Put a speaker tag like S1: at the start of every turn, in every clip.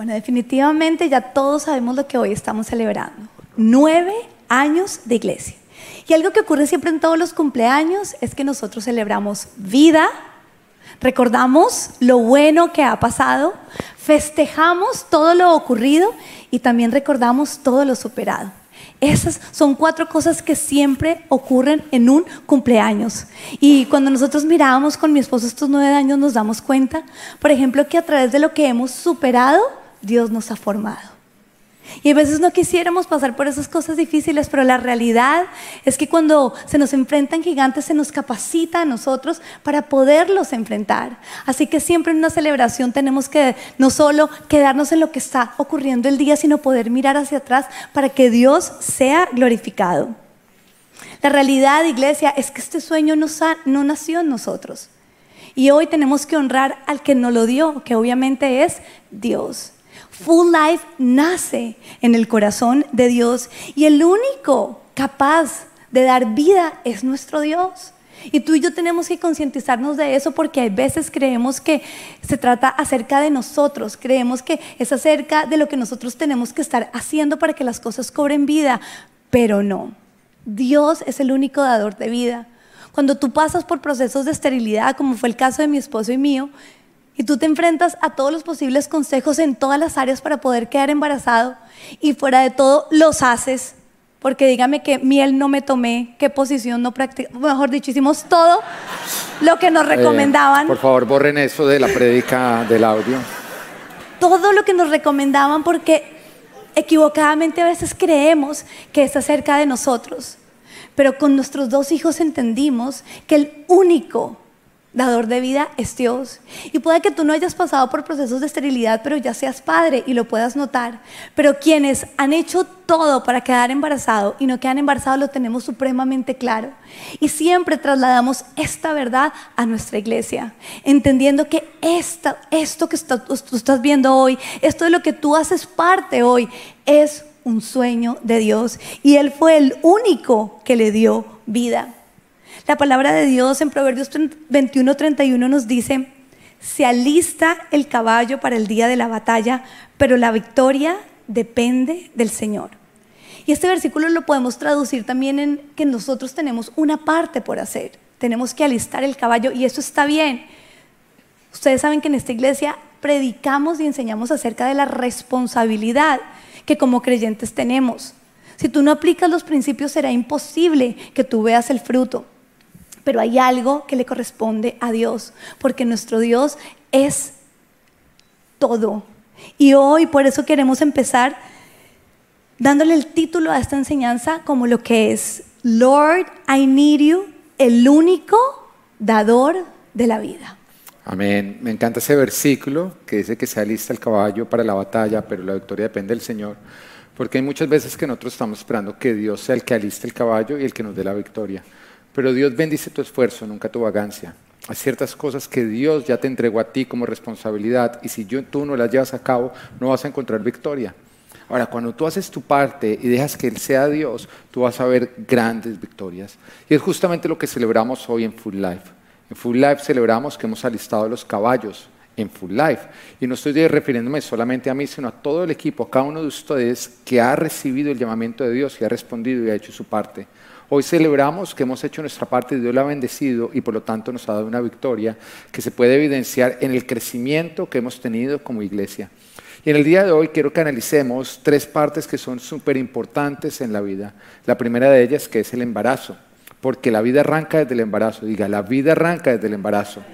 S1: Bueno, definitivamente ya todos sabemos lo que hoy estamos celebrando. Nueve años de iglesia. Y algo que ocurre siempre en todos los cumpleaños es que nosotros celebramos vida, recordamos lo bueno que ha pasado, festejamos todo lo ocurrido y también recordamos todo lo superado. Esas son cuatro cosas que siempre ocurren en un cumpleaños. Y cuando nosotros mirábamos con mi esposo estos nueve años nos damos cuenta, por ejemplo, que a través de lo que hemos superado, Dios nos ha formado. Y a veces no quisiéramos pasar por esas cosas difíciles, pero la realidad es que cuando se nos enfrentan gigantes, se nos capacita a nosotros para poderlos enfrentar. Así que siempre en una celebración tenemos que no solo quedarnos en lo que está ocurriendo el día, sino poder mirar hacia atrás para que Dios sea glorificado. La realidad, iglesia, es que este sueño no, nació en nosotros. Y hoy tenemos que honrar al que nos lo dio, que obviamente es Dios. Full Life nace en el corazón de Dios y el único capaz de dar vida es nuestro Dios. Y tú y yo tenemos que concientizarnos de eso porque a veces creemos que se trata acerca de nosotros, creemos que es acerca de lo que nosotros tenemos que estar haciendo para que las cosas cobren vida, pero no. Dios es el único dador de vida. Cuando tú pasas por procesos de esterilidad, como fue el caso de mi esposo y mío, y tú te enfrentas a todos los posibles consejos en todas las áreas para poder quedar embarazado y fuera de todo los haces. Porque dígame que miel no me tomé, qué posición no practiqué. Mejor dicho, hicimos todo lo que nos eh, recomendaban.
S2: por favor, borren eso de la prédica del audio.
S1: Todo lo que nos recomendaban porque equivocadamente a veces creemos que está cerca de nosotros. Pero con nuestros dos hijos entendimos que el único dador de vida es Dios. Y puede que tú no hayas pasado por procesos de esterilidad, pero ya seas padre y lo puedas notar. Pero quienes han hecho todo para quedar embarazado y no quedan embarazados lo tenemos supremamente claro. Y siempre trasladamos esta verdad a nuestra iglesia, entendiendo que esta, esto que tú estás viendo hoy, esto de lo que tú haces parte hoy, es un sueño de Dios. Y Él fue el único que le dio vida. La palabra de Dios en Proverbios 21, 31 nos dice, se alista el caballo para el día de la batalla, pero la victoria depende del Señor. Y este versículo lo podemos traducir también en que nosotros tenemos una parte por hacer. Tenemos que alistar el caballo y eso está bien. Ustedes saben que en esta iglesia predicamos y enseñamos acerca de la responsabilidad que como creyentes tenemos. Si tú no aplicas los principios será imposible que tú veas el fruto. Pero hay algo que le corresponde a Dios, porque nuestro Dios es todo. Y hoy por eso queremos empezar dándole el título a esta enseñanza como lo que es Lord, I need you, el único dador de la vida.
S2: Amén. Me encanta ese versículo que dice que se alista el caballo para la batalla, pero la victoria depende del Señor. Porque hay muchas veces que nosotros estamos esperando que Dios sea el que aliste el caballo y el que nos dé la victoria. Pero Dios bendice tu esfuerzo, nunca tu vagancia. Hay ciertas cosas que Dios ya te entregó a ti como responsabilidad y si tú no las llevas a cabo, no vas a encontrar victoria. Ahora, cuando tú haces tu parte y dejas que Él sea Dios, tú vas a ver grandes victorias. Y es justamente lo que celebramos hoy en Full Life. En Full Life celebramos que hemos alistado los caballos en Full Life. Y no estoy refiriéndome solamente a mí, sino a todo el equipo, a cada uno de ustedes que ha recibido el llamamiento de Dios y ha respondido y ha hecho su parte. Hoy celebramos que hemos hecho nuestra parte Dios la ha bendecido y por lo tanto nos ha dado una victoria que se puede evidenciar en el crecimiento que hemos tenido como iglesia. Y en el día de hoy quiero que analicemos tres partes que son súper importantes en la vida. La primera de ellas que es el embarazo, porque la vida arranca desde el embarazo. Diga, la vida arranca desde el embarazo.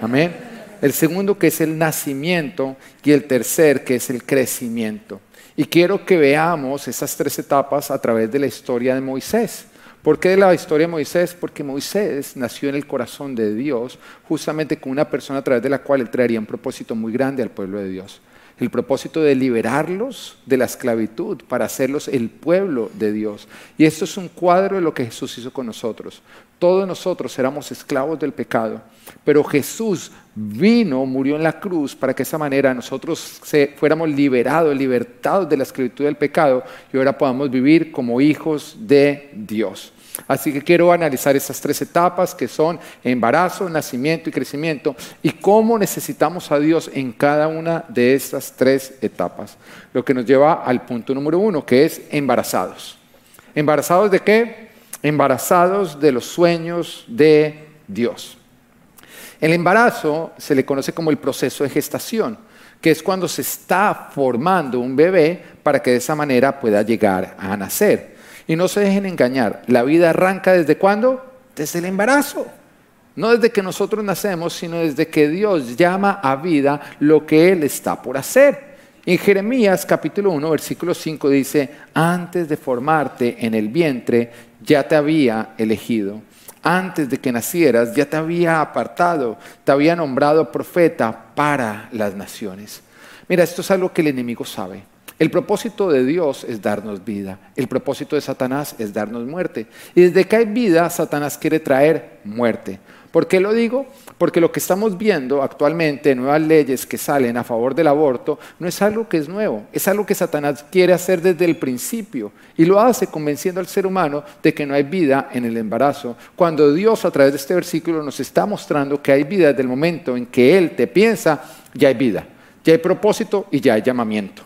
S2: Amén. El segundo que es el nacimiento y el tercer que es el crecimiento. Y quiero que veamos esas tres etapas a través de la historia de Moisés. ¿Por qué la historia de Moisés? Porque Moisés nació en el corazón de Dios, justamente con una persona a través de la cual él traería un propósito muy grande al pueblo de Dios. El propósito de liberarlos de la esclavitud para hacerlos el pueblo de Dios. Y esto es un cuadro de lo que Jesús hizo con nosotros. Todos nosotros éramos esclavos del pecado, pero Jesús vino, murió en la cruz para que de esa manera nosotros fuéramos liberados, libertados de la esclavitud del pecado y ahora podamos vivir como hijos de Dios. Así que quiero analizar estas tres etapas que son embarazo, nacimiento y crecimiento y cómo necesitamos a Dios en cada una de estas tres etapas. Lo que nos lleva al punto número uno, que es embarazados. ¿Embarazados de qué? Embarazados de los sueños de Dios. El embarazo se le conoce como el proceso de gestación, que es cuando se está formando un bebé para que de esa manera pueda llegar a nacer. Y no se dejen engañar, la vida arranca desde cuándo? Desde el embarazo. No desde que nosotros nacemos, sino desde que Dios llama a vida lo que Él está por hacer. En Jeremías capítulo 1, versículo 5 dice, antes de formarte en el vientre, ya te había elegido antes de que nacieras, ya te había apartado, te había nombrado profeta para las naciones. Mira, esto es algo que el enemigo sabe. El propósito de Dios es darnos vida. El propósito de Satanás es darnos muerte. Y desde que hay vida, Satanás quiere traer muerte. ¿Por qué lo digo? Porque lo que estamos viendo actualmente, nuevas leyes que salen a favor del aborto, no es algo que es nuevo, es algo que Satanás quiere hacer desde el principio y lo hace convenciendo al ser humano de que no hay vida en el embarazo, cuando Dios a través de este versículo nos está mostrando que hay vida desde el momento en que Él te piensa, ya hay vida, ya hay propósito y ya hay llamamiento.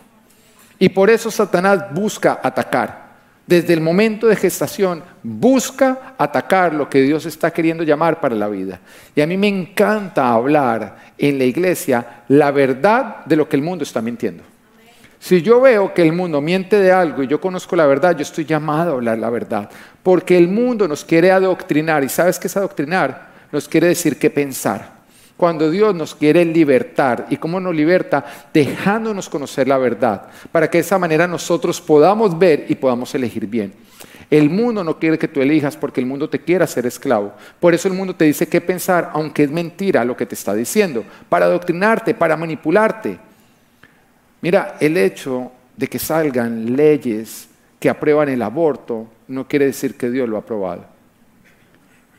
S2: Y por eso Satanás busca atacar desde el momento de gestación, busca atacar lo que Dios está queriendo llamar para la vida. Y a mí me encanta hablar en la iglesia la verdad de lo que el mundo está mintiendo. Si yo veo que el mundo miente de algo y yo conozco la verdad, yo estoy llamado a hablar la verdad. Porque el mundo nos quiere adoctrinar. ¿Y sabes qué es adoctrinar? Nos quiere decir qué pensar. Cuando Dios nos quiere libertar, ¿y cómo nos liberta? Dejándonos conocer la verdad, para que de esa manera nosotros podamos ver y podamos elegir bien. El mundo no quiere que tú elijas porque el mundo te quiere hacer esclavo. Por eso el mundo te dice qué pensar, aunque es mentira lo que te está diciendo, para adoctrinarte, para manipularte. Mira, el hecho de que salgan leyes que aprueban el aborto no quiere decir que Dios lo ha aprobado.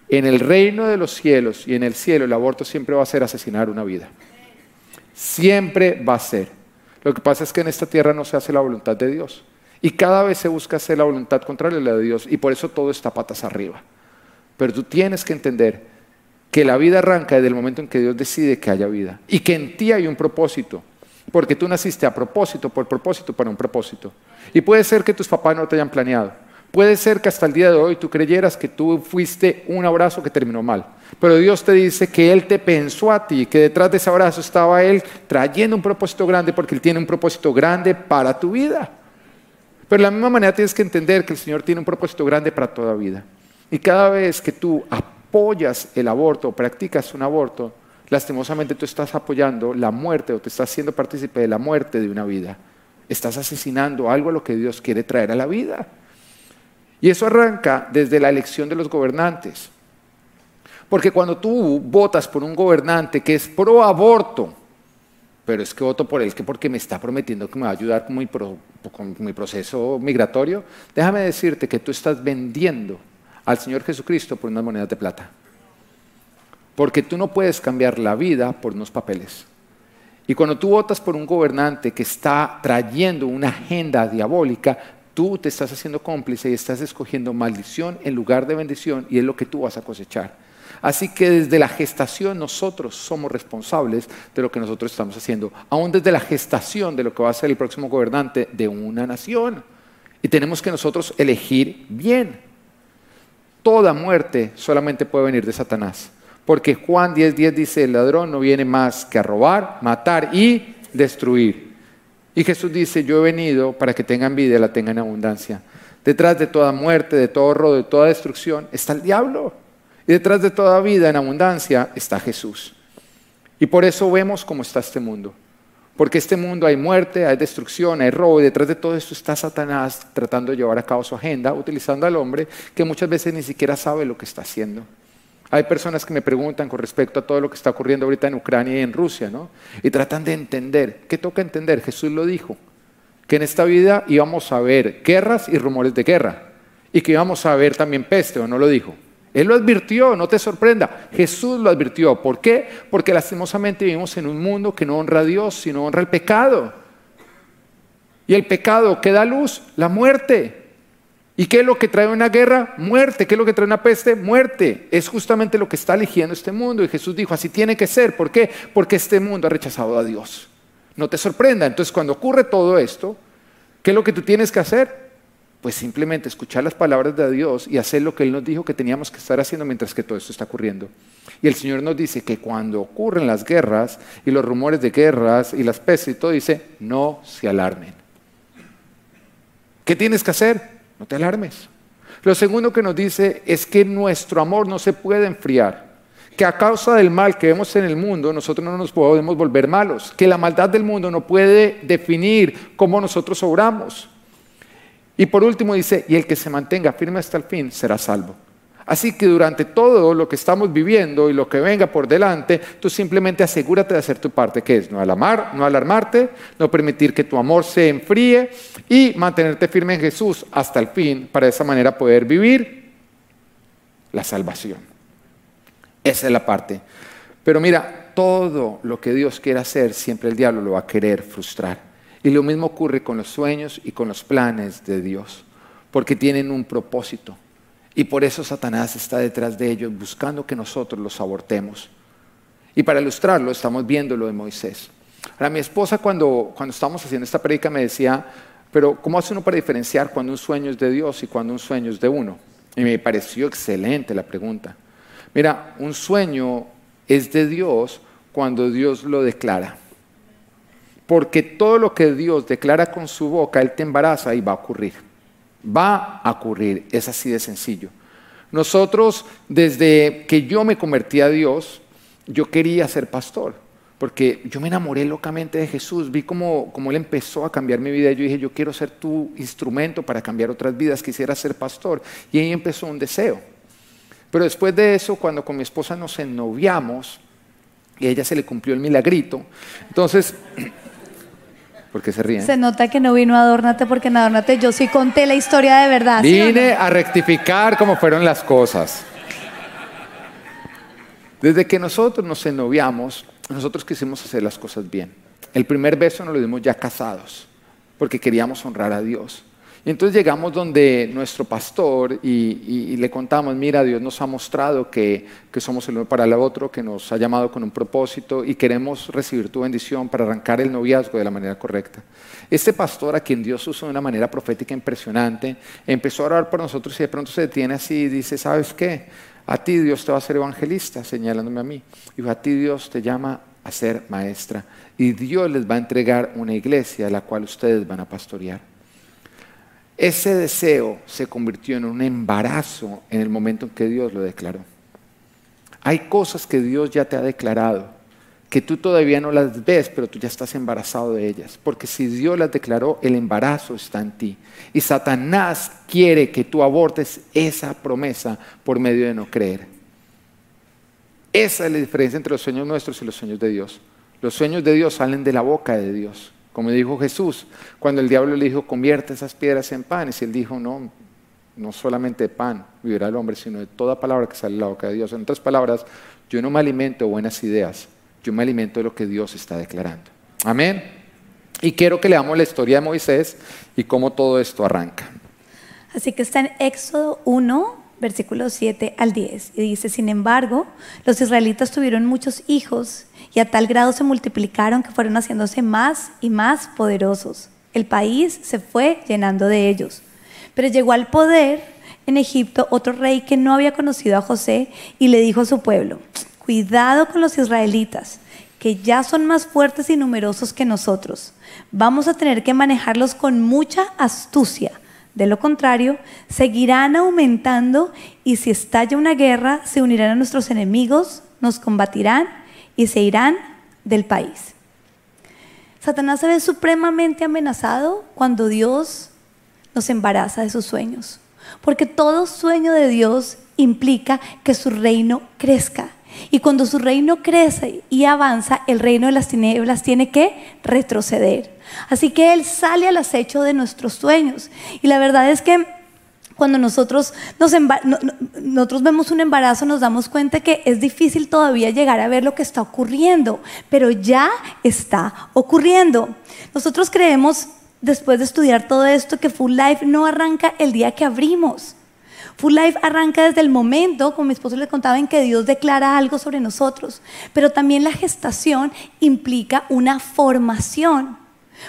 S2: En el reino de los cielos y en el cielo el aborto siempre va a ser asesinar una vida. Siempre va a ser. Lo que pasa es que en esta tierra no se hace la voluntad de Dios. Y cada vez se busca hacer la voluntad contraria a la de Dios. Y por eso todo está patas arriba. Pero tú tienes que entender que la vida arranca desde el momento en que Dios decide que haya vida. Y que en ti hay un propósito. Porque tú naciste a propósito, por propósito, para un propósito. Y puede ser que tus papás no te hayan planeado. Puede ser que hasta el día de hoy tú creyeras que tú fuiste un abrazo que terminó mal, pero Dios te dice que Él te pensó a ti, que detrás de ese abrazo estaba Él trayendo un propósito grande porque Él tiene un propósito grande para tu vida. Pero de la misma manera tienes que entender que el Señor tiene un propósito grande para toda vida. Y cada vez que tú apoyas el aborto o practicas un aborto, lastimosamente tú estás apoyando la muerte o te estás haciendo partícipe de la muerte de una vida. Estás asesinando algo a lo que Dios quiere traer a la vida. Y eso arranca desde la elección de los gobernantes. Porque cuando tú votas por un gobernante que es pro aborto, pero es que voto por él que porque me está prometiendo que me va a ayudar con mi, con mi proceso migratorio, déjame decirte que tú estás vendiendo al Señor Jesucristo por unas monedas de plata. Porque tú no puedes cambiar la vida por unos papeles. Y cuando tú votas por un gobernante que está trayendo una agenda diabólica, tú te estás haciendo cómplice y estás escogiendo maldición en lugar de bendición y es lo que tú vas a cosechar. Así que desde la gestación nosotros somos responsables de lo que nosotros estamos haciendo, aún desde la gestación de lo que va a ser el próximo gobernante de una nación. Y tenemos que nosotros elegir bien. Toda muerte solamente puede venir de Satanás, porque Juan 10:10 dice, el ladrón no viene más que a robar, matar y destruir. Y Jesús dice, yo he venido para que tengan vida y la tengan en abundancia. Detrás de toda muerte, de todo horror, de toda destrucción, está el diablo. Y detrás de toda vida en abundancia está Jesús. Y por eso vemos cómo está este mundo. Porque este mundo hay muerte, hay destrucción, hay robo, y detrás de todo esto está Satanás tratando de llevar a cabo su agenda, utilizando al hombre que muchas veces ni siquiera sabe lo que está haciendo. Hay personas que me preguntan con respecto a todo lo que está ocurriendo ahorita en Ucrania y en Rusia, ¿no? Y tratan de entender. ¿Qué toca entender? Jesús lo dijo, que en esta vida íbamos a ver guerras y rumores de guerra, y que íbamos a ver también peste, ¿o no lo dijo? Él lo advirtió, no te sorprenda. Jesús lo advirtió. ¿Por qué? Porque lastimosamente vivimos en un mundo que no honra a Dios, sino honra el pecado. Y el pecado que da luz, la muerte. ¿Y qué es lo que trae una guerra? Muerte. ¿Qué es lo que trae una peste? Muerte. Es justamente lo que está eligiendo este mundo. Y Jesús dijo, así tiene que ser. ¿Por qué? Porque este mundo ha rechazado a Dios. No te sorprenda. Entonces, cuando ocurre todo esto, ¿qué es lo que tú tienes que hacer? Pues simplemente escuchar las palabras de Dios y hacer lo que Él nos dijo que teníamos que estar haciendo mientras que todo esto está ocurriendo. Y el Señor nos dice que cuando ocurren las guerras y los rumores de guerras y las pestes y todo, dice, no se alarmen. ¿Qué tienes que hacer? No te alarmes. Lo segundo que nos dice es que nuestro amor no se puede enfriar. Que a causa del mal que vemos en el mundo, nosotros no nos podemos volver malos. Que la maldad del mundo no puede definir cómo nosotros obramos. Y por último dice, y el que se mantenga firme hasta el fin será salvo. Así que durante todo lo que estamos viviendo y lo que venga por delante, tú simplemente asegúrate de hacer tu parte, que es no, alarmar, no alarmarte, no permitir que tu amor se enfríe y mantenerte firme en Jesús hasta el fin para de esa manera poder vivir la salvación. Esa es la parte. Pero mira, todo lo que Dios quiere hacer, siempre el diablo lo va a querer frustrar. Y lo mismo ocurre con los sueños y con los planes de Dios, porque tienen un propósito. Y por eso Satanás está detrás de ellos, buscando que nosotros los abortemos. Y para ilustrarlo, estamos viendo lo de Moisés. Ahora, mi esposa cuando, cuando estábamos haciendo esta predica me decía, pero ¿cómo hace uno para diferenciar cuando un sueño es de Dios y cuando un sueño es de uno? Y me pareció excelente la pregunta. Mira, un sueño es de Dios cuando Dios lo declara. Porque todo lo que Dios declara con su boca, Él te embaraza y va a ocurrir va a ocurrir, es así de sencillo. Nosotros, desde que yo me convertí a Dios, yo quería ser pastor, porque yo me enamoré locamente de Jesús, vi cómo, Él empezó a cambiar mi vida y yo dije, yo quiero ser tu instrumento para cambiar otras vidas, quisiera ser pastor. Y ahí empezó un deseo. Pero después de eso, cuando con mi esposa nos ennoviamos, y a ella se le cumplió el milagrito, entonces porque se ríen?
S1: Se nota que no vino a Adórnate porque en Adórnate yo sí conté la historia de verdad.
S2: Vine a rectificar cómo fueron las cosas. Desde que nosotros nos ennoviamos, nosotros quisimos hacer las cosas bien. El primer beso nos lo dimos ya casados, porque queríamos honrar a Dios. Entonces llegamos donde nuestro pastor y, le contamos, mira, Dios nos ha mostrado que, que, somos el uno para el otro, que nos ha llamado con un propósito y queremos recibir tu bendición para arrancar el noviazgo de la manera correcta. Este pastor, a quien Dios usó de una manera profética impresionante, empezó a orar por nosotros y de pronto se detiene así y dice, ¿sabes qué? A ti Dios te va a ser evangelista, señalándome a mí. Y a ti Dios te llama a ser maestra. Y Dios les va a entregar una iglesia a la cual ustedes van a pastorear. Ese deseo se convirtió en un embarazo en el momento en que Dios lo declaró. Hay cosas que Dios ya te ha declarado, que tú todavía no las ves, pero tú ya estás embarazado de ellas. Porque si Dios las declaró, el embarazo está en ti. Y Satanás quiere que tú abortes esa promesa por medio de no creer. Esa es la diferencia entre los sueños nuestros y los sueños de Dios. Los sueños de Dios salen de la boca de Dios. Como dijo Jesús, cuando el diablo le dijo, convierte esas piedras en panes, y él dijo, no, no solamente de pan vivirá el hombre, sino de toda palabra que sale de la boca de Dios. En otras palabras, yo no me alimento de buenas ideas, yo me alimento de lo que Dios está declarando. Amén. Y quiero que leamos la historia de Moisés y cómo todo esto arranca.
S1: Así que está en Éxodo 1, versículos 7 al 10. Y dice, sin embargo, los israelitas tuvieron muchos hijos y a tal grado se multiplicaron que fueron haciéndose más y más poderosos. El país se fue llenando de ellos. Pero llegó al poder en Egipto otro rey que no había conocido a José y le dijo a su pueblo, cuidado con los israelitas, que ya son más fuertes y numerosos que nosotros. Vamos a tener que manejarlos con mucha astucia. De lo contrario, seguirán aumentando y si estalla una guerra, se unirán a nuestros enemigos, nos combatirán y se irán del país. Satanás se ve supremamente amenazado cuando Dios nos embaraza de sus sueños, porque todo sueño de Dios implica que su reino crezca. Y cuando su reino crece y avanza, el reino de las tinieblas tiene que retroceder. Así que Él sale al acecho de nuestros sueños. Y la verdad es que cuando nosotros, nosotros vemos un embarazo, nos damos cuenta que es difícil todavía llegar a ver lo que está ocurriendo, pero ya está ocurriendo. Nosotros creemos después de estudiar todo esto, que Full Life no arranca el día que abrimos. Full Life arranca desde el momento, como mi esposo le contaba, en que Dios declara algo sobre nosotros. Pero también la gestación implica una formación.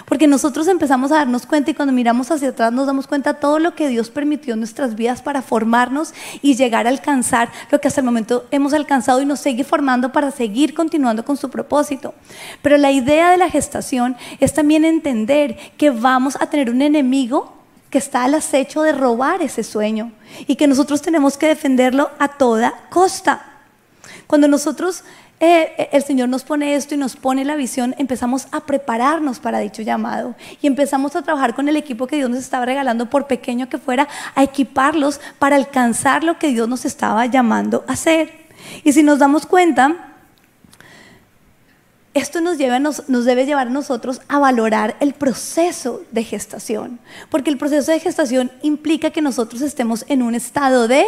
S1: Porque nosotros empezamos a darnos cuenta y cuando miramos hacia atrás nos damos cuenta todo lo que Dios permitió en nuestras vidas para formarnos y llegar a alcanzar lo que hasta el momento hemos alcanzado y nos sigue formando para seguir continuando con su propósito. Pero la idea de la gestación es también entender que vamos a tener un enemigo que está al acecho de robar ese sueño y que nosotros tenemos que defenderlo a toda costa. Cuando nosotros eh, eh, el Señor nos pone esto y nos pone la visión, empezamos a prepararnos para dicho llamado y empezamos a trabajar con el equipo que Dios nos estaba regalando, por pequeño que fuera, a equiparlos para alcanzar lo que Dios nos estaba llamando a hacer. Y si nos damos cuenta, esto nos, lleva, nos, nos, debe llevar a nosotros a valorar el proceso de gestación, porque el proceso de gestación implica que nosotros estemos en un estado de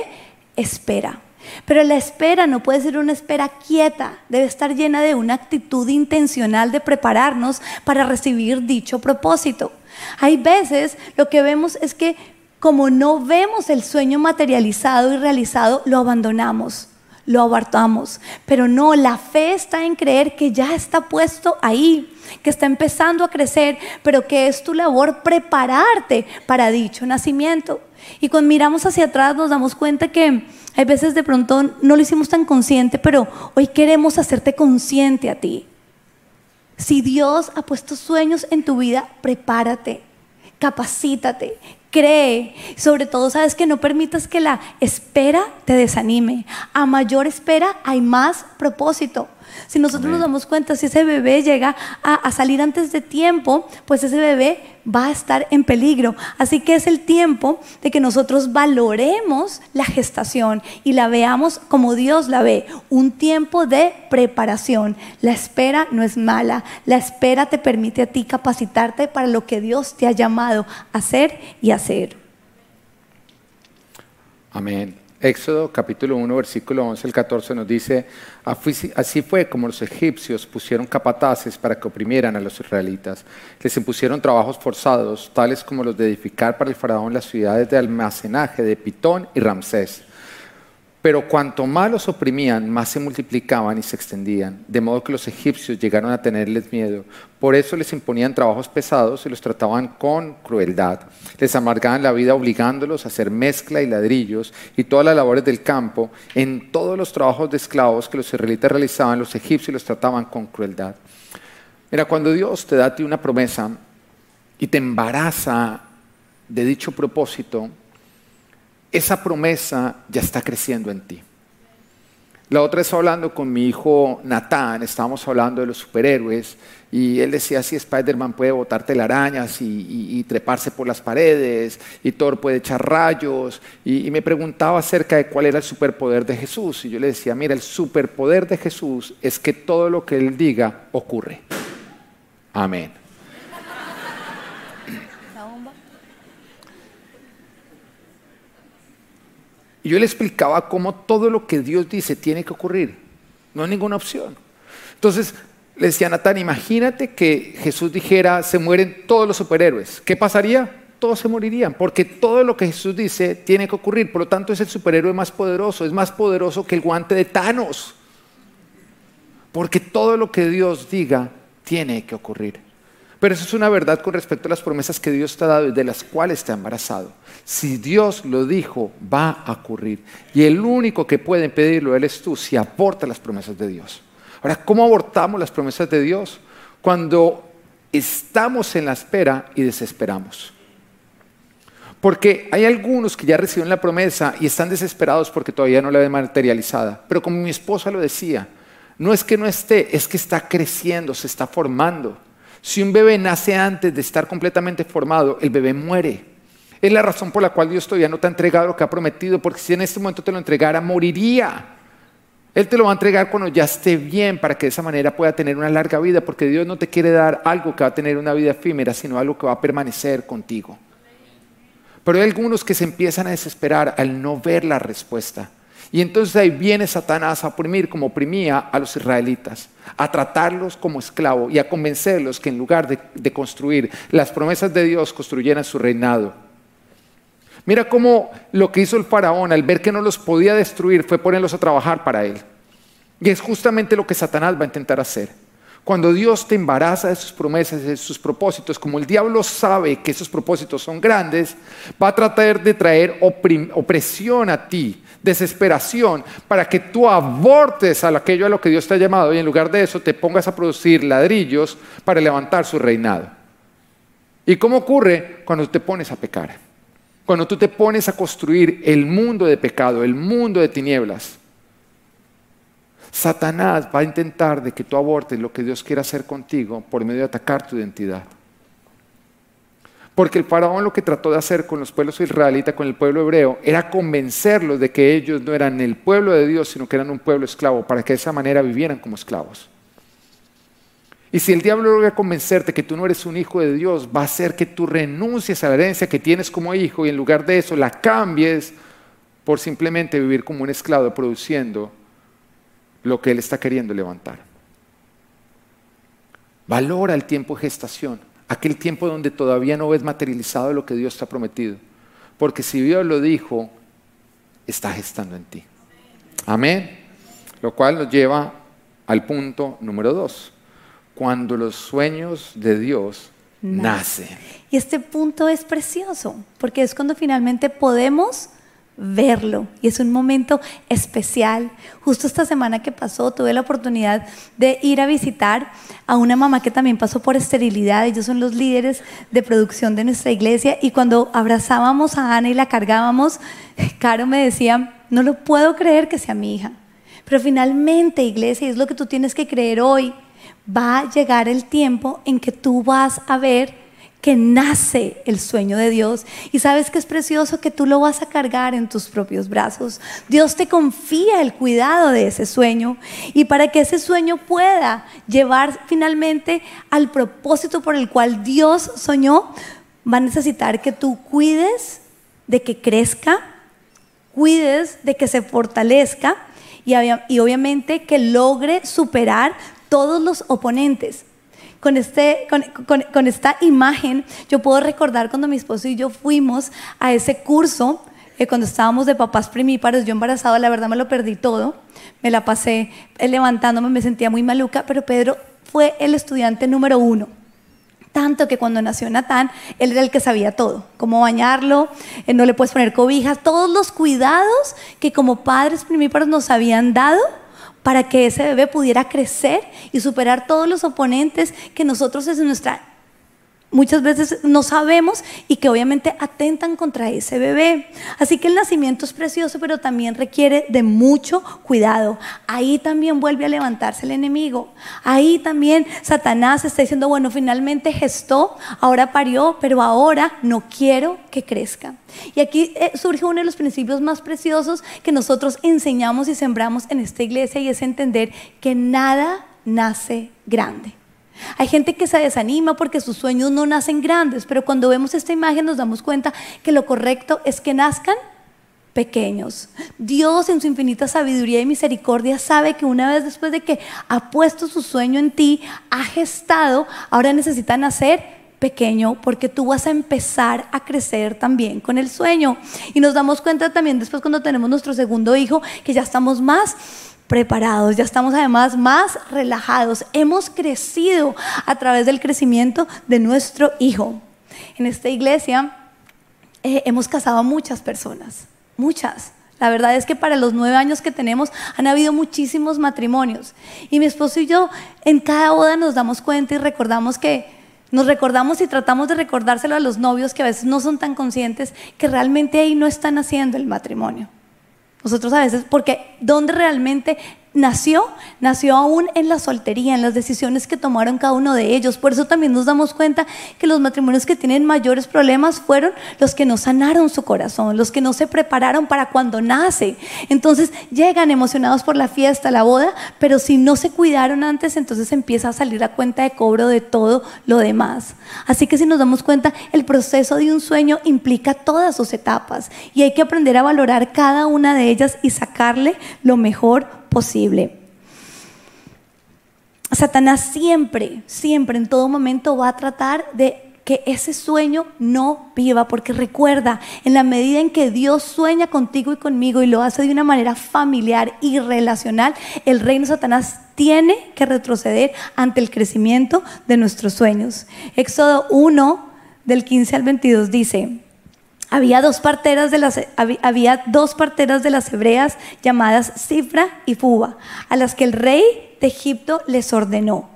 S1: espera. Pero la espera no puede ser una espera quieta, debe estar llena de una actitud intencional de prepararnos para recibir dicho propósito. Hay veces lo que vemos es que como no vemos el sueño materializado y realizado, lo abandonamos, lo abortamos. Pero no, la fe está en creer que ya está puesto ahí, que está empezando a crecer, pero que es tu labor prepararte para dicho nacimiento. Y cuando miramos hacia atrás nos damos cuenta que hay veces de pronto no lo hicimos tan consciente, pero hoy queremos hacerte consciente a ti. Si Dios ha puesto sueños en tu vida, prepárate, capacítate, cree. Sobre todo, sabes que no permitas que la espera te desanime. A mayor espera hay más propósito. Si nosotros nos damos cuenta, si ese bebé llega a, salir antes de tiempo, pues ese bebé va a estar en peligro. Así que es el tiempo de que nosotros valoremos la gestación y la veamos como Dios la ve, un tiempo de preparación. La espera no es mala, la espera te permite a ti capacitarte para lo que Dios te ha llamado a hacer y hacer.
S2: Amén. Éxodo capítulo 1, versículo 11 al 14 nos dice, así fue como los egipcios pusieron capataces para que oprimieran a los israelitas. Les impusieron trabajos forzados, tales como los de edificar para el faraón las ciudades de almacenaje de Pitón y Ramsés pero cuanto más los oprimían, más se multiplicaban y se extendían, de modo que los egipcios llegaron a tenerles miedo. Por eso les imponían trabajos pesados y los trataban con crueldad. Les amargaban la vida obligándolos a hacer mezcla y ladrillos y todas las labores del campo. En todos los trabajos de esclavos que los israelitas realizaban, los egipcios los trataban con crueldad. Mira, cuando Dios te da a ti una promesa y te embaraza de dicho propósito, esa promesa ya está creciendo en ti. La otra vez hablando con mi hijo Natán, estábamos hablando de los superhéroes y él decía si Spider-Man puede botar telarañas y, y, treparse por las paredes y Thor puede echar rayos y, y me preguntaba acerca de cuál era el superpoder de Jesús y yo le decía, mira, el superpoder de Jesús es que todo lo que él diga ocurre. Amén. Y yo le explicaba cómo todo lo que Dios dice tiene que ocurrir. No hay ninguna opción. Entonces, le decía a Natán, imagínate que Jesús dijera, se mueren todos los superhéroes. ¿Qué pasaría? Todos se morirían, porque todo lo que Jesús dice tiene que ocurrir. Por lo tanto, es el superhéroe más poderoso, es más poderoso que el guante de Thanos. Porque todo lo que Dios diga tiene que ocurrir. Pero eso es una verdad con respecto a las promesas que Dios te ha dado y de las cuales te ha embarazado. Si Dios lo dijo, va a ocurrir. Y el único que puede impedirlo, Él es tú, si aporta las promesas de Dios. Ahora, ¿cómo abortamos las promesas de Dios? Cuando estamos en la espera y desesperamos. Porque hay algunos que ya reciben la promesa y están desesperados porque todavía no la ven materializada. Pero como mi esposa lo decía, no es que no esté, es que está creciendo, se está formando. Si un bebé nace antes de estar completamente formado, el bebé muere. Es la razón por la cual Dios todavía no te ha entregado lo que ha prometido, porque si en este momento te lo entregara, moriría. Él te lo va a entregar cuando ya esté bien, para que de esa manera pueda tener una larga vida, porque Dios no te quiere dar algo que va a tener una vida efímera, sino algo que va a permanecer contigo. Pero hay algunos que se empiezan a desesperar al no ver la respuesta. Y entonces ahí viene Satanás a oprimir como oprimía a los israelitas, a tratarlos como esclavos y a convencerlos que en lugar de, de, construir las promesas de Dios, construyeran su reinado. Mira cómo lo que hizo el faraón al ver que no los podía destruir fue ponerlos a trabajar para él. Y es justamente lo que Satanás va a intentar hacer. Cuando Dios te embaraza de sus promesas, de sus propósitos, como el diablo sabe que esos propósitos son grandes, va a tratar de traer opresión a ti, desesperación, para que tú abortes a aquello a lo que Dios te ha llamado y en lugar de eso te pongas a producir ladrillos para levantar su reinado. ¿Y cómo ocurre cuando te pones a pecar? Cuando tú te pones a construir el mundo de pecado, el mundo de tinieblas. Satanás va a intentar de que tú abortes lo que Dios quiere hacer contigo por medio de atacar tu identidad. Porque el faraón lo que trató de hacer con los pueblos israelitas, con el pueblo hebreo, era convencerlos de que ellos no eran el pueblo de Dios, sino que eran un pueblo esclavo, para que de esa manera vivieran como esclavos. Y si el diablo logra convencerte que tú no eres un hijo de Dios, va a hacer que tú renuncies a la herencia que tienes como hijo y en lugar de eso la cambies por simplemente vivir como un esclavo produciendo lo que Él está queriendo levantar. Valora el tiempo de gestación, aquel tiempo donde todavía no ves materializado lo que Dios te ha prometido. Porque si Dios lo dijo, está gestando en ti. Amén. Lo cual nos lleva al punto número dos. Cuando los sueños de Dios nacen.
S1: Y este punto es precioso, porque es cuando finalmente podemos verlo. Y es un momento especial. Justo esta semana que pasó, tuve la oportunidad de ir a visitar a una mamá que también pasó por esterilidad. Ellos son los líderes de producción de nuestra iglesia. Y cuando abrazábamos a Ana y la cargábamos, Caro me decía, no lo puedo creer que sea mi hija. Pero finalmente, iglesia, es lo que tú tienes que creer hoy, va a llegar el tiempo en que tú vas a ver que nace el sueño de Dios. Y sabes que es precioso que tú lo vas a cargar en tus propios brazos. Dios te confía el cuidado de ese sueño. Y para que ese sueño pueda llevar finalmente al propósito por el cual Dios soñó, va a necesitar que tú cuides de que crezca, cuides de que se fortalezca y, obviamente que logre superar todos los oponentes con, este, con, esta imagen, yo puedo recordar cuando mi esposo y yo fuimos a ese curso, eh, cuando estábamos de papás primíparos, yo embarazada, la verdad me lo perdí todo, me la pasé eh, levantándome, me sentía muy maluca, pero Pedro fue el estudiante número uno. Tanto que cuando nació Natán, él era el que sabía todo, cómo bañarlo, eh, no le puedes poner cobijas, todos los cuidados que como padres primíparos nos habían dado, para que ese bebé pudiera crecer y superar todos los oponentes que nosotros desde nuestra muchas veces no sabemos y que obviamente atentan contra ese bebé. Así que el nacimiento es precioso, pero también requiere de mucho cuidado. Ahí también vuelve a levantarse el enemigo. Ahí también Satanás está diciendo, bueno, finalmente gestó, ahora parió, pero ahora no quiero que crezca. Y aquí eh, surge uno de los principios más preciosos que nosotros enseñamos y sembramos en esta iglesia y es entender que nada nace grande. Hay gente que se desanima porque sus sueños no nacen grandes, pero cuando vemos esta imagen nos damos cuenta que lo correcto es que nazcan pequeños. Dios en su infinita sabiduría y misericordia sabe que una vez después de que ha puesto su sueño en ti, ha gestado, ahora necesita nacer pequeño porque tú vas a empezar a crecer también con el sueño. Y nos damos cuenta también después cuando tenemos nuestro segundo hijo que ya estamos más preparados, ya estamos además más relajados. Hemos crecido a través del crecimiento de nuestro hijo. En esta iglesia eh, hemos casado a muchas personas, muchas. La verdad es que para los nueve años que tenemos han habido muchísimos matrimonios. Y mi esposo y yo en cada boda nos damos cuenta y recordamos que nos recordamos y tratamos de recordárselo a los novios que a veces no son tan conscientes que realmente ahí no están haciendo el matrimonio. Nosotros a veces, porque donde realmente nació, nació aún en la soltería, en las decisiones que tomaron cada uno de ellos. Por eso también nos damos cuenta que los matrimonios que tienen mayores problemas fueron los que no sanaron su corazón, los que no se prepararon para cuando nace. Entonces llegan emocionados por la fiesta, la boda, pero si no se cuidaron antes, entonces empieza a salir la cuenta de cobro de todo lo demás. Así que si nos damos cuenta, el proceso de un sueño implica todas sus etapas y hay que aprender a valorar cada una de ellas y sacarle lo mejor posible. Satanás siempre, siempre, en todo momento va a tratar de que ese sueño no viva, porque recuerda, en la medida en que Dios sueña contigo y conmigo y lo hace de una manera familiar y relacional, el reino de Satanás tiene que retroceder ante el crecimiento de nuestros sueños. Éxodo 1, del 15 al 22 dice, había dos parteras de las, había dos parteras de las hebreas llamadas Cifra y Fuba, a las que el rey de Egipto les ordenó,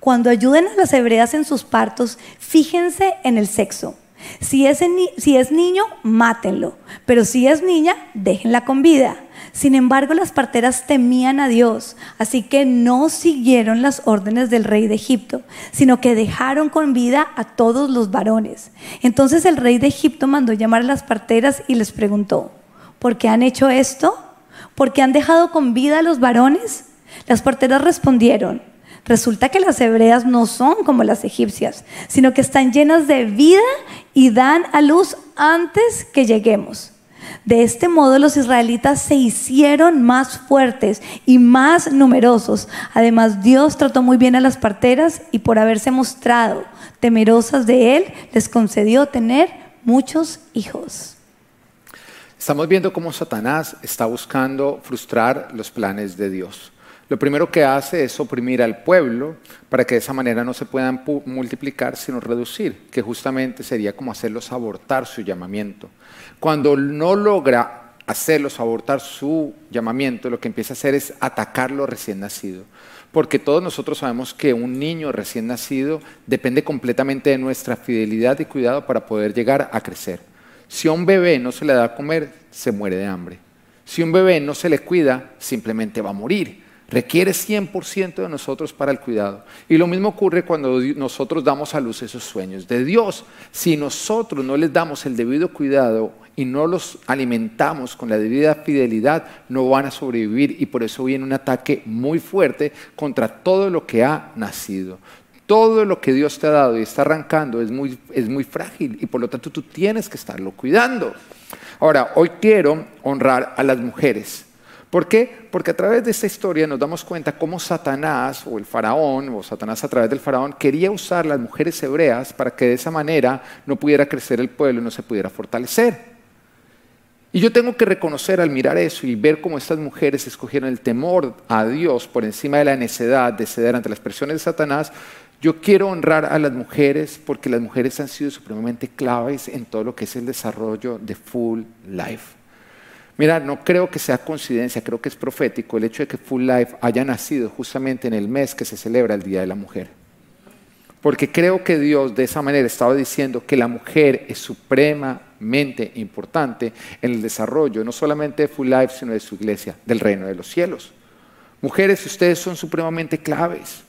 S1: cuando ayuden a las hebreas en sus partos, fíjense en el sexo. Si es, si es niño, mátenlo, pero si es niña, déjenla con vida. Sin embargo, las parteras temían a Dios, así que no siguieron las órdenes del rey de Egipto, sino que dejaron con vida a todos los varones. Entonces el rey de Egipto mandó llamar a las parteras y les preguntó, ¿por qué han hecho esto? ¿Por qué han dejado con vida a los varones? Las parteras respondieron, resulta que las hebreas no son como las egipcias, sino que están llenas de vida y dan a luz antes que lleguemos. De este modo los israelitas se hicieron más fuertes y más numerosos. Además Dios trató muy bien a las parteras y por haberse mostrado temerosas de Él, les concedió tener muchos hijos.
S2: Estamos viendo cómo Satanás está buscando frustrar los planes de Dios. Lo primero que hace es oprimir al pueblo para que de esa manera no se puedan multiplicar, sino reducir, que justamente sería como hacerlos abortar su llamamiento. Cuando no logra hacerlos abortar su llamamiento, lo que empieza a hacer es atacarlo recién nacido. Porque todos nosotros sabemos que un niño recién nacido depende completamente de nuestra fidelidad y cuidado para poder llegar a crecer. Si a un bebé no se le da a comer, se muere de hambre. Si un bebé no se le cuida, simplemente va a morir. Requiere 100% de nosotros para el cuidado. Y lo mismo ocurre cuando nosotros damos a luz esos sueños de Dios. Si nosotros no les damos el debido cuidado y no los alimentamos con la debida fidelidad, no van a sobrevivir y por eso viene un ataque muy fuerte contra todo lo que ha nacido. Todo lo que Dios te ha dado y está arrancando es muy, es muy frágil y por lo tanto tú tienes que estarlo cuidando. Ahora, hoy quiero honrar a las mujeres. ¿Por qué? Porque a través de esta historia nos damos cuenta cómo Satanás o el faraón, o Satanás a través del faraón, quería usar las mujeres hebreas para que de esa manera no pudiera crecer el pueblo y no se pudiera fortalecer. Y yo tengo que reconocer al mirar eso y ver cómo estas mujeres escogieron el temor a Dios por encima de la necedad de ceder ante las presiones de Satanás, yo quiero honrar a las mujeres porque las mujeres han sido supremamente claves en todo lo que es el desarrollo de Full Life. Mira, no creo que sea coincidencia, creo que es profético el hecho de que Full Life haya nacido justamente en el mes que se celebra el Día de la Mujer. Porque creo que Dios de esa manera estaba diciendo que la mujer es supremamente importante en el desarrollo, no solamente de Full Life, sino de su iglesia, del reino de los cielos. Mujeres, ustedes son supremamente claves.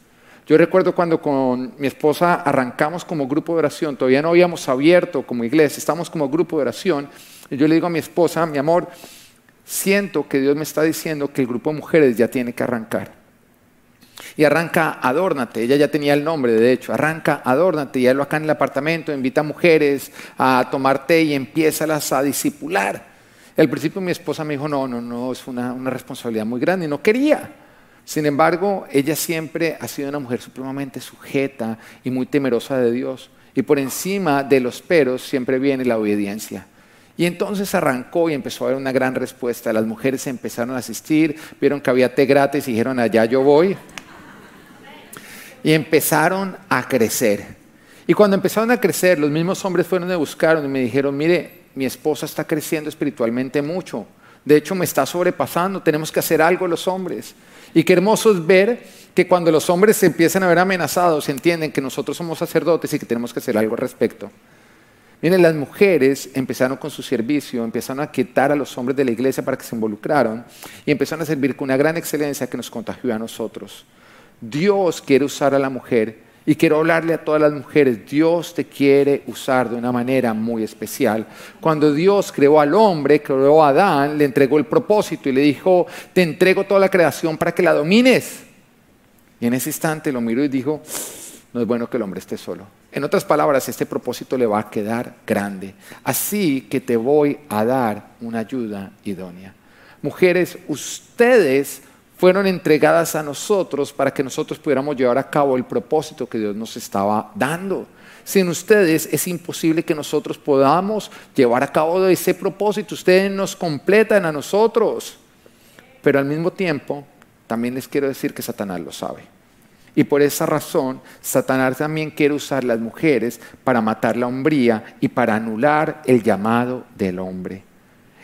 S2: Yo recuerdo cuando con mi esposa arrancamos como grupo de oración, todavía no habíamos abierto como iglesia, estamos como grupo de oración yo le digo a mi esposa, mi amor, siento que Dios me está diciendo que el grupo de mujeres ya tiene que arrancar. Y arranca, adórnate, ella ya tenía el nombre, de hecho, arranca, adórnate, y lo acá en el apartamento, invita a mujeres a tomar té y empiézalas a disipular. Al principio mi esposa me dijo, no, no, no, es una, una responsabilidad muy grande, y no quería. Sin embargo, ella siempre ha sido una mujer supremamente sujeta y muy temerosa de Dios. Y por encima de los peros siempre viene la obediencia. Y entonces arrancó y empezó a haber una gran respuesta. Las mujeres empezaron a asistir, vieron que había té gratis y dijeron, allá yo voy. Y empezaron a crecer. Y cuando empezaron a crecer, los mismos hombres fueron a buscar y me dijeron, mire, mi esposa está creciendo espiritualmente mucho. De hecho, me está sobrepasando, tenemos que hacer algo los hombres. Y qué hermoso es ver que cuando los hombres se empiezan a ver amenazados, entienden que nosotros somos sacerdotes y que tenemos que hacer algo al respecto. Miren, las mujeres empezaron con su servicio, empezaron a quitar a los hombres de la iglesia para que se involucraran y empezaron a servir con una gran excelencia que nos contagió a nosotros. Dios quiere usar a la mujer y quiero hablarle a todas las mujeres, Dios te quiere usar de una manera muy especial. Cuando Dios creó al hombre, creó a Adán, le entregó el propósito y le dijo, te entrego toda la creación para que la domines. Y en ese instante lo miró y dijo, no es bueno que el hombre esté solo. En otras palabras, este propósito le va a quedar grande. Así que te voy a dar una ayuda idónea. Mujeres, ustedes fueron entregadas a nosotros para que nosotros pudiéramos llevar a cabo el propósito que Dios nos estaba dando. Sin ustedes es imposible que nosotros podamos llevar a cabo ese propósito. Ustedes nos completan a nosotros. Pero al mismo tiempo, también les quiero decir que Satanás lo sabe. Y por esa razón, Satanás también quiere usar las mujeres para matar la hombría y para anular el llamado del hombre.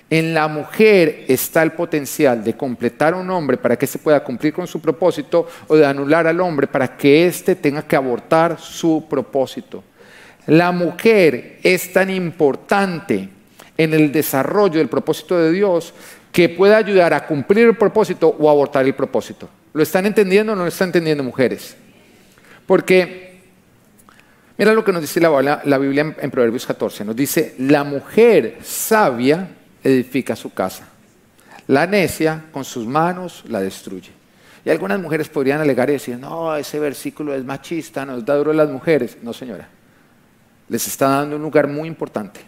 S2: En la mujer está el potencial de completar a un hombre para que se pueda cumplir con su propósito o de anular al hombre para que éste tenga que abortar su propósito. La mujer es tan importante en el desarrollo del propósito de Dios que puede ayudar a cumplir el propósito o abortar el propósito. ¿Lo están entendiendo o no lo están entendiendo, mujeres? Porque, mira lo que nos dice la, Biblia en, Proverbios 14. Nos dice, la mujer sabia edifica su casa. La necia con sus manos la destruye. Y algunas mujeres podrían alegar y decir, no, ese versículo es machista, nos da duro a las mujeres. No, señora. Les está dando un lugar muy importante.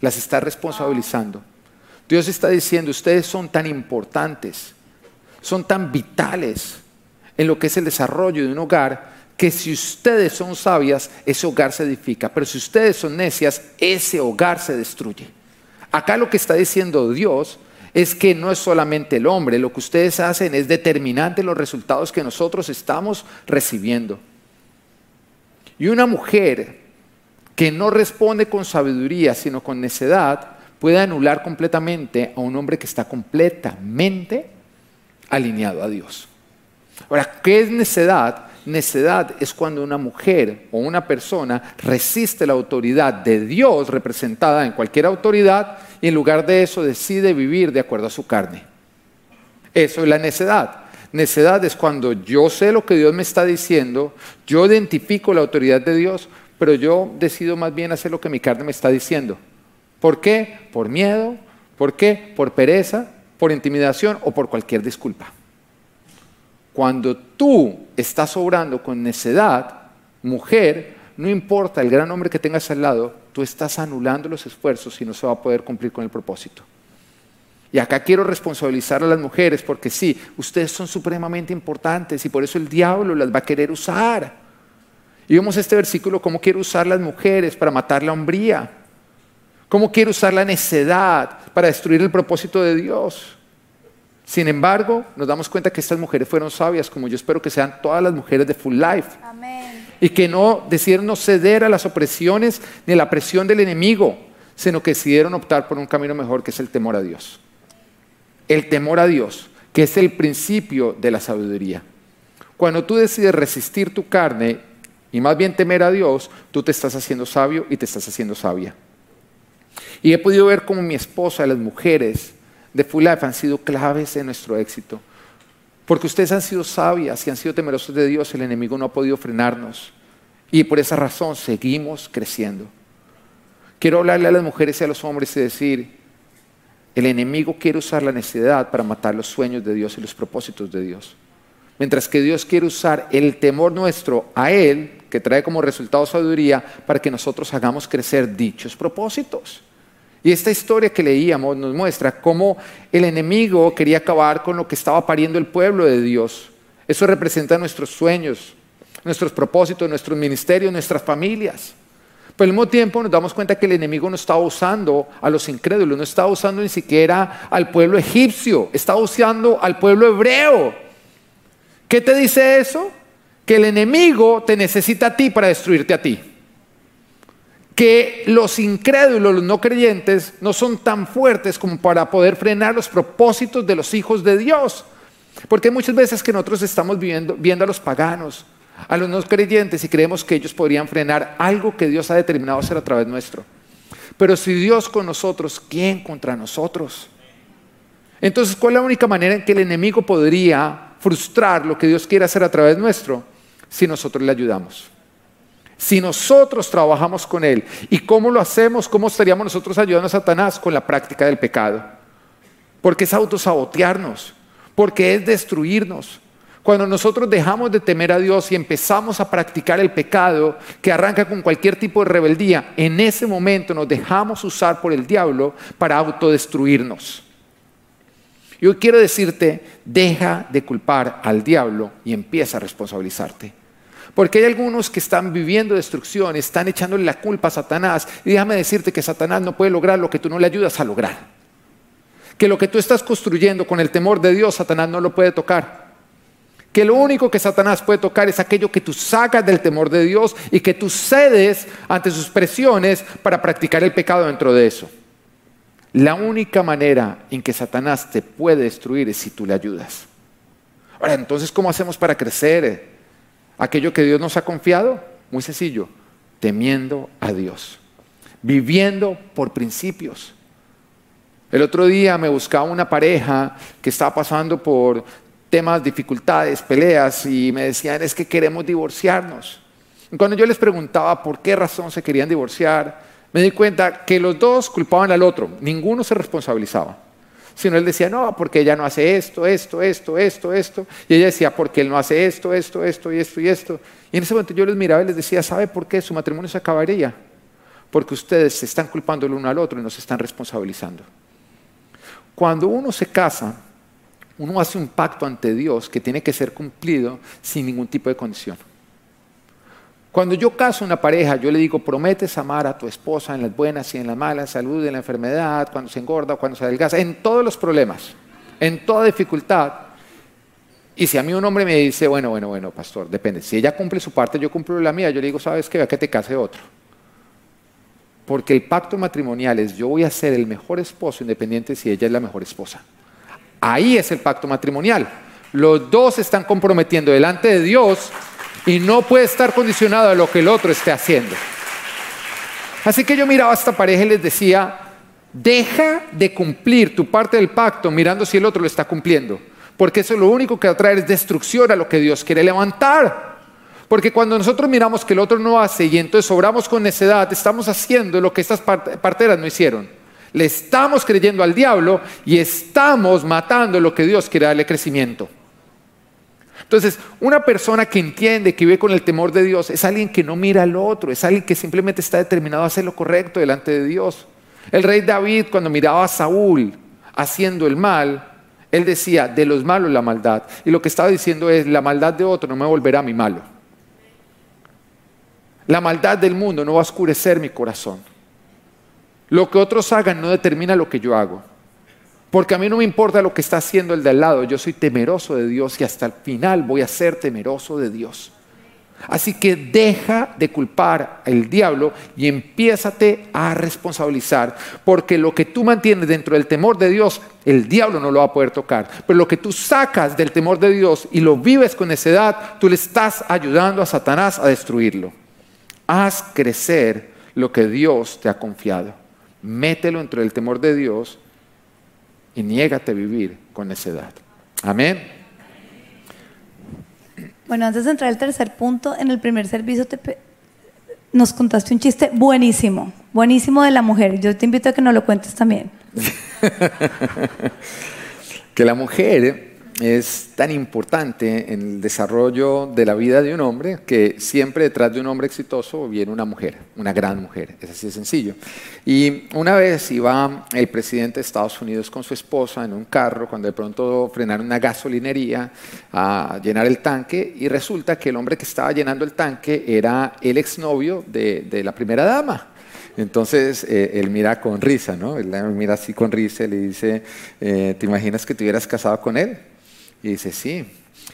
S2: Las está responsabilizando. Dios está diciendo, ustedes son tan importantes son tan vitales en lo que es el desarrollo de un hogar que si ustedes son sabias, ese hogar se edifica, pero si ustedes son necias, ese hogar se destruye. Acá lo que está diciendo Dios es que no es solamente el hombre, lo que ustedes hacen es determinante los resultados que nosotros estamos recibiendo. Y una mujer que no responde con sabiduría, sino con necedad, puede anular completamente a un hombre que está completamente alineado a Dios. Ahora, ¿qué es necedad? Necedad es cuando una mujer o una persona resiste la autoridad de Dios representada en cualquier autoridad y en lugar de eso decide vivir de acuerdo a su carne. Eso es la necedad. Necedad es cuando yo sé lo que Dios me está diciendo, yo identifico la autoridad de Dios, pero yo decido más bien hacer lo que mi carne me está diciendo. ¿Por qué? Por miedo. ¿Por qué? Por pereza por intimidación o por cualquier disculpa. Cuando tú estás obrando con necedad, mujer, no importa el gran hombre que tengas al lado, tú estás anulando los esfuerzos y no se va a poder cumplir con el propósito. Y acá quiero responsabilizar a las mujeres porque sí, ustedes son supremamente importantes y por eso el diablo las va a querer usar. Y vemos este versículo, cómo quiere usar las mujeres para matar la hombría. ¿Cómo quiere usar la necedad para destruir el propósito de Dios? Sin embargo, nos damos cuenta que estas mujeres fueron sabias, como yo espero que sean todas las mujeres de Full Life. Y que no decidieron no ceder a las opresiones ni a la presión del enemigo, sino que decidieron optar por un camino mejor, que es el temor a Dios. El temor a Dios, que es el principio de la sabiduría. Cuando tú decides resistir tu carne y más bien temer a Dios, tú te estás haciendo sabio y te estás haciendo sabia. Y he podido ver cómo mi esposa, las mujeres de Full Life han sido claves en nuestro éxito. Porque ustedes han sido sabias y han sido temerosos de Dios, el enemigo no ha podido frenarnos. Y por esa razón seguimos creciendo. Quiero hablarle a las mujeres y a los hombres y decir, el enemigo quiere usar la necesidad para matar los sueños de Dios y los propósitos de Dios. Mientras que Dios quiere usar el temor nuestro a Él, que trae como resultado sabiduría, para que nosotros hagamos crecer dichos propósitos. Y esta historia que leíamos nos muestra cómo el enemigo quería acabar con lo que estaba pariendo el pueblo de Dios. Eso representa nuestros sueños, nuestros propósitos, nuestros ministerios, nuestras familias. Pero al mismo tiempo nos damos cuenta que el enemigo no estaba usando a los incrédulos, no estaba usando ni siquiera al pueblo egipcio, estaba usando al pueblo hebreo. ¿Qué te dice eso? Que el enemigo te necesita a ti para destruirte a ti que los incrédulos, los no creyentes, no son tan fuertes como para poder frenar los propósitos de los hijos de Dios. Porque muchas veces que nosotros estamos viendo, viendo a los paganos, a los no creyentes y creemos que ellos podrían frenar algo que Dios ha determinado hacer a través nuestro. Pero si Dios con nosotros, ¿quién contra nosotros? Entonces, ¿cuál es la única manera en que el enemigo podría frustrar lo que Dios quiere hacer a través nuestro? Si nosotros le ayudamos. Si nosotros trabajamos con Él. ¿Y cómo lo hacemos? ¿Cómo estaríamos nosotros ayudando a Satanás? Con la práctica del pecado. Porque es autosabotearnos, porque es destruirnos. Cuando nosotros dejamos de temer a Dios y empezamos a practicar el pecado que arranca con cualquier tipo de rebeldía, en ese momento nos dejamos usar por el diablo para autodestruirnos. Yo quiero decirte, deja de culpar al diablo y empieza a responsabilizarte. Porque hay algunos que están viviendo destrucción, están echándole la culpa a Satanás. Y déjame decirte que Satanás no puede lograr lo que tú no le ayudas a lograr. Que lo que tú estás construyendo con el temor de Dios, Satanás no lo puede tocar. Que lo único que Satanás puede tocar es aquello que tú sacas del temor de Dios y que tú cedes ante sus presiones para practicar el pecado dentro de eso. La única manera en que Satanás te puede destruir es si tú le ayudas. Ahora, entonces, ¿cómo hacemos para crecer? aquello que Dios nos ha confiado? Muy sencillo, temiendo a Dios, viviendo por principios. El otro día me buscaba una pareja que estaba pasando por temas, dificultades, peleas y me decían es que queremos divorciarnos. cuando yo les preguntaba por qué razón se querían divorciar, me di cuenta que los dos culpaban al otro, ninguno se responsabilizaba sino él decía, no, porque ella no hace esto, esto, esto, esto, esto. Y ella decía, porque él no hace esto, esto, esto y esto y esto. Y en ese momento yo les miraba y les decía, ¿sabe por qué su matrimonio se acabaría? Porque ustedes se están culpando el uno al otro y no se están responsabilizando. Cuando uno se casa, uno hace un pacto ante Dios que tiene que ser cumplido sin ningún tipo de condición. Cuando yo caso una pareja, yo le digo, prometes amar a tu esposa en las buenas y en las malas, salud, en la enfermedad, cuando se engorda, cuando se adelgaza, en todos los problemas, en toda dificultad. Y si a mí un hombre me dice, bueno, bueno, bueno, pastor, depende, si ella cumple su parte, yo cumplo la mía, yo le digo, sabes qué, a que te case otro. Porque el pacto matrimonial es, yo voy a ser el mejor esposo independiente si ella es la mejor esposa. Ahí es el pacto matrimonial. Los dos están comprometiendo delante de Dios y no puede estar condicionado a lo que el otro esté haciendo. Así que yo miraba a esta pareja y les decía, deja de cumplir tu parte del pacto mirando si el otro lo está cumpliendo, porque eso lo único que va a traer es destrucción a lo que Dios quiere levantar. Porque cuando nosotros miramos que el otro no hace y entonces sobramos con necedad, estamos haciendo lo que estas parteras no hicieron. Le estamos creyendo al diablo y estamos matando lo que Dios quiere darle crecimiento. Entonces, una persona que entiende, que vive con el temor de Dios, es alguien que no mira al otro, es alguien que simplemente está determinado a hacer lo correcto delante de Dios. El rey David, cuando miraba a Saúl haciendo el mal, él decía, de los malos la maldad. Y lo que estaba diciendo es, la maldad de otro no me volverá a mi malo. La maldad del mundo no va a oscurecer mi corazón. Lo que otros hagan no determina lo que yo hago. Porque a mí no me importa lo que está haciendo el de al lado, yo soy temeroso de Dios y hasta el final voy a ser temeroso de Dios. Así que deja de culpar al diablo y empiézate a responsabilizar, porque lo que tú mantienes dentro del temor de Dios, el diablo no lo va a poder tocar. Pero lo que tú sacas del temor de Dios y lo vives con necedad, tú le estás ayudando a Satanás a destruirlo. Haz crecer lo que Dios te ha confiado. Mételo dentro del temor de Dios y niégate a vivir con necedad. Amén.
S1: Bueno, antes de entrar al tercer punto, en el primer servicio nos contaste un chiste buenísimo, buenísimo de la mujer. Yo te invito a que nos lo cuentes también.
S2: que la mujer es tan importante en el desarrollo de la vida de un hombre que siempre detrás de un hombre exitoso viene una mujer, una gran mujer. Es así de sencillo. Y una vez iba el presidente de Estados Unidos con su esposa en un carro cuando de pronto frenaron una gasolinería a llenar el tanque y resulta que el hombre que estaba llenando el tanque era el exnovio de, de la primera dama. Entonces eh, él mira con risa, ¿no? Él mira así con risa y le dice, eh, ¿te imaginas que te hubieras casado con él? Y dice, sí,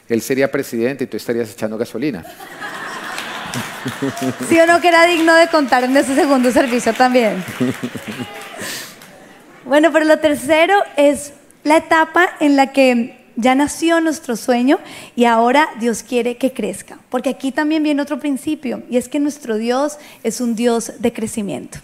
S2: él sería presidente y tú estarías echando gasolina.
S1: ¿Sí o no que era digno de contar en ese segundo servicio también? Bueno, pero lo tercero es la etapa en la que ya nació nuestro sueño y ahora Dios quiere que crezca. Porque aquí también viene otro principio y es que nuestro Dios es un Dios de crecimiento.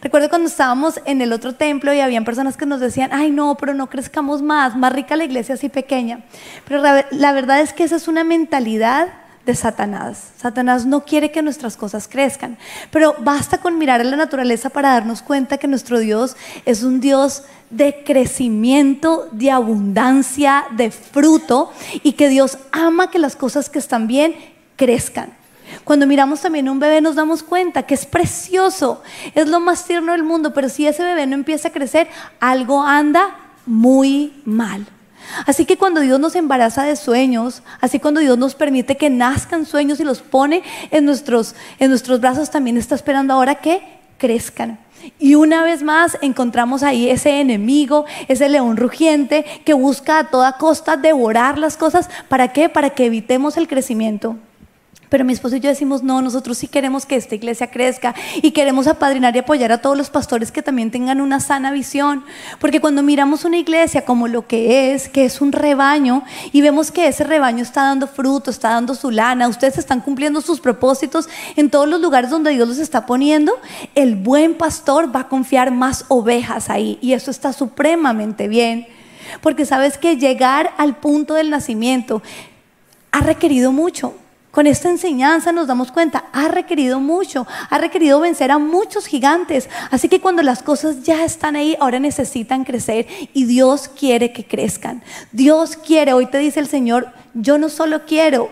S1: Recuerdo cuando estábamos en el otro templo y habían personas que nos decían, ay no, pero no crezcamos más, más rica la iglesia así pequeña. Pero la verdad es que esa es una mentalidad de Satanás. Satanás no quiere que nuestras cosas crezcan, pero basta con mirar a la naturaleza para darnos cuenta que nuestro Dios es un Dios de crecimiento, de abundancia, de fruto y que Dios ama que las cosas que están bien crezcan. Cuando miramos también un bebé nos damos cuenta que es precioso, es lo más tierno del mundo, pero si ese bebé no empieza a crecer, algo anda muy mal. Así que cuando Dios nos embaraza de sueños, así cuando Dios nos permite que nazcan sueños y los pone en nuestros, en nuestros brazos, también está esperando ahora que crezcan. Y una vez más encontramos ahí ese enemigo, ese león rugiente que busca a toda costa devorar las cosas. ¿Para qué? Para que evitemos el crecimiento. Pero mi esposo y yo decimos, no, nosotros sí queremos que esta iglesia crezca y queremos apadrinar y apoyar a todos los pastores que también tengan una sana visión. Porque cuando miramos una iglesia como lo que es, que es un rebaño, y vemos que ese rebaño está dando fruto, está dando su lana, ustedes están cumpliendo sus propósitos en todos los lugares donde Dios los está poniendo, el buen pastor va a confiar más ovejas ahí. Y eso está supremamente bien. Porque sabes que llegar al punto del nacimiento ha requerido mucho. Con esta enseñanza nos damos cuenta, ha requerido mucho, ha requerido vencer a muchos gigantes. Así que cuando las cosas ya están ahí, ahora necesitan crecer y Dios quiere que crezcan. Dios quiere, hoy te dice el Señor, yo no solo quiero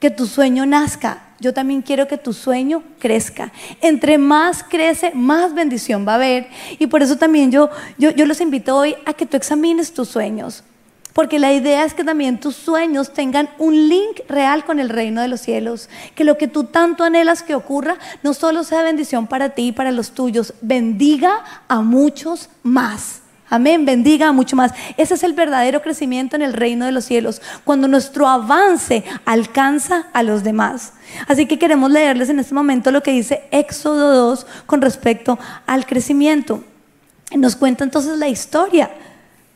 S1: que tu sueño nazca, yo también quiero que tu sueño crezca. Entre más crece, más bendición va a haber. Y por eso también yo, yo, yo los invito hoy a que tú examines tus sueños. Porque la idea es que también tus sueños tengan un link real con el reino de los cielos. Que lo que tú tanto anhelas que ocurra no solo sea bendición para ti y para los tuyos, bendiga a muchos más. Amén, bendiga a mucho más. Ese es el verdadero crecimiento en el reino de los cielos, cuando nuestro avance alcanza a los demás. Así que queremos leerles en este momento lo que dice Éxodo 2 con respecto al crecimiento. Nos cuenta entonces la historia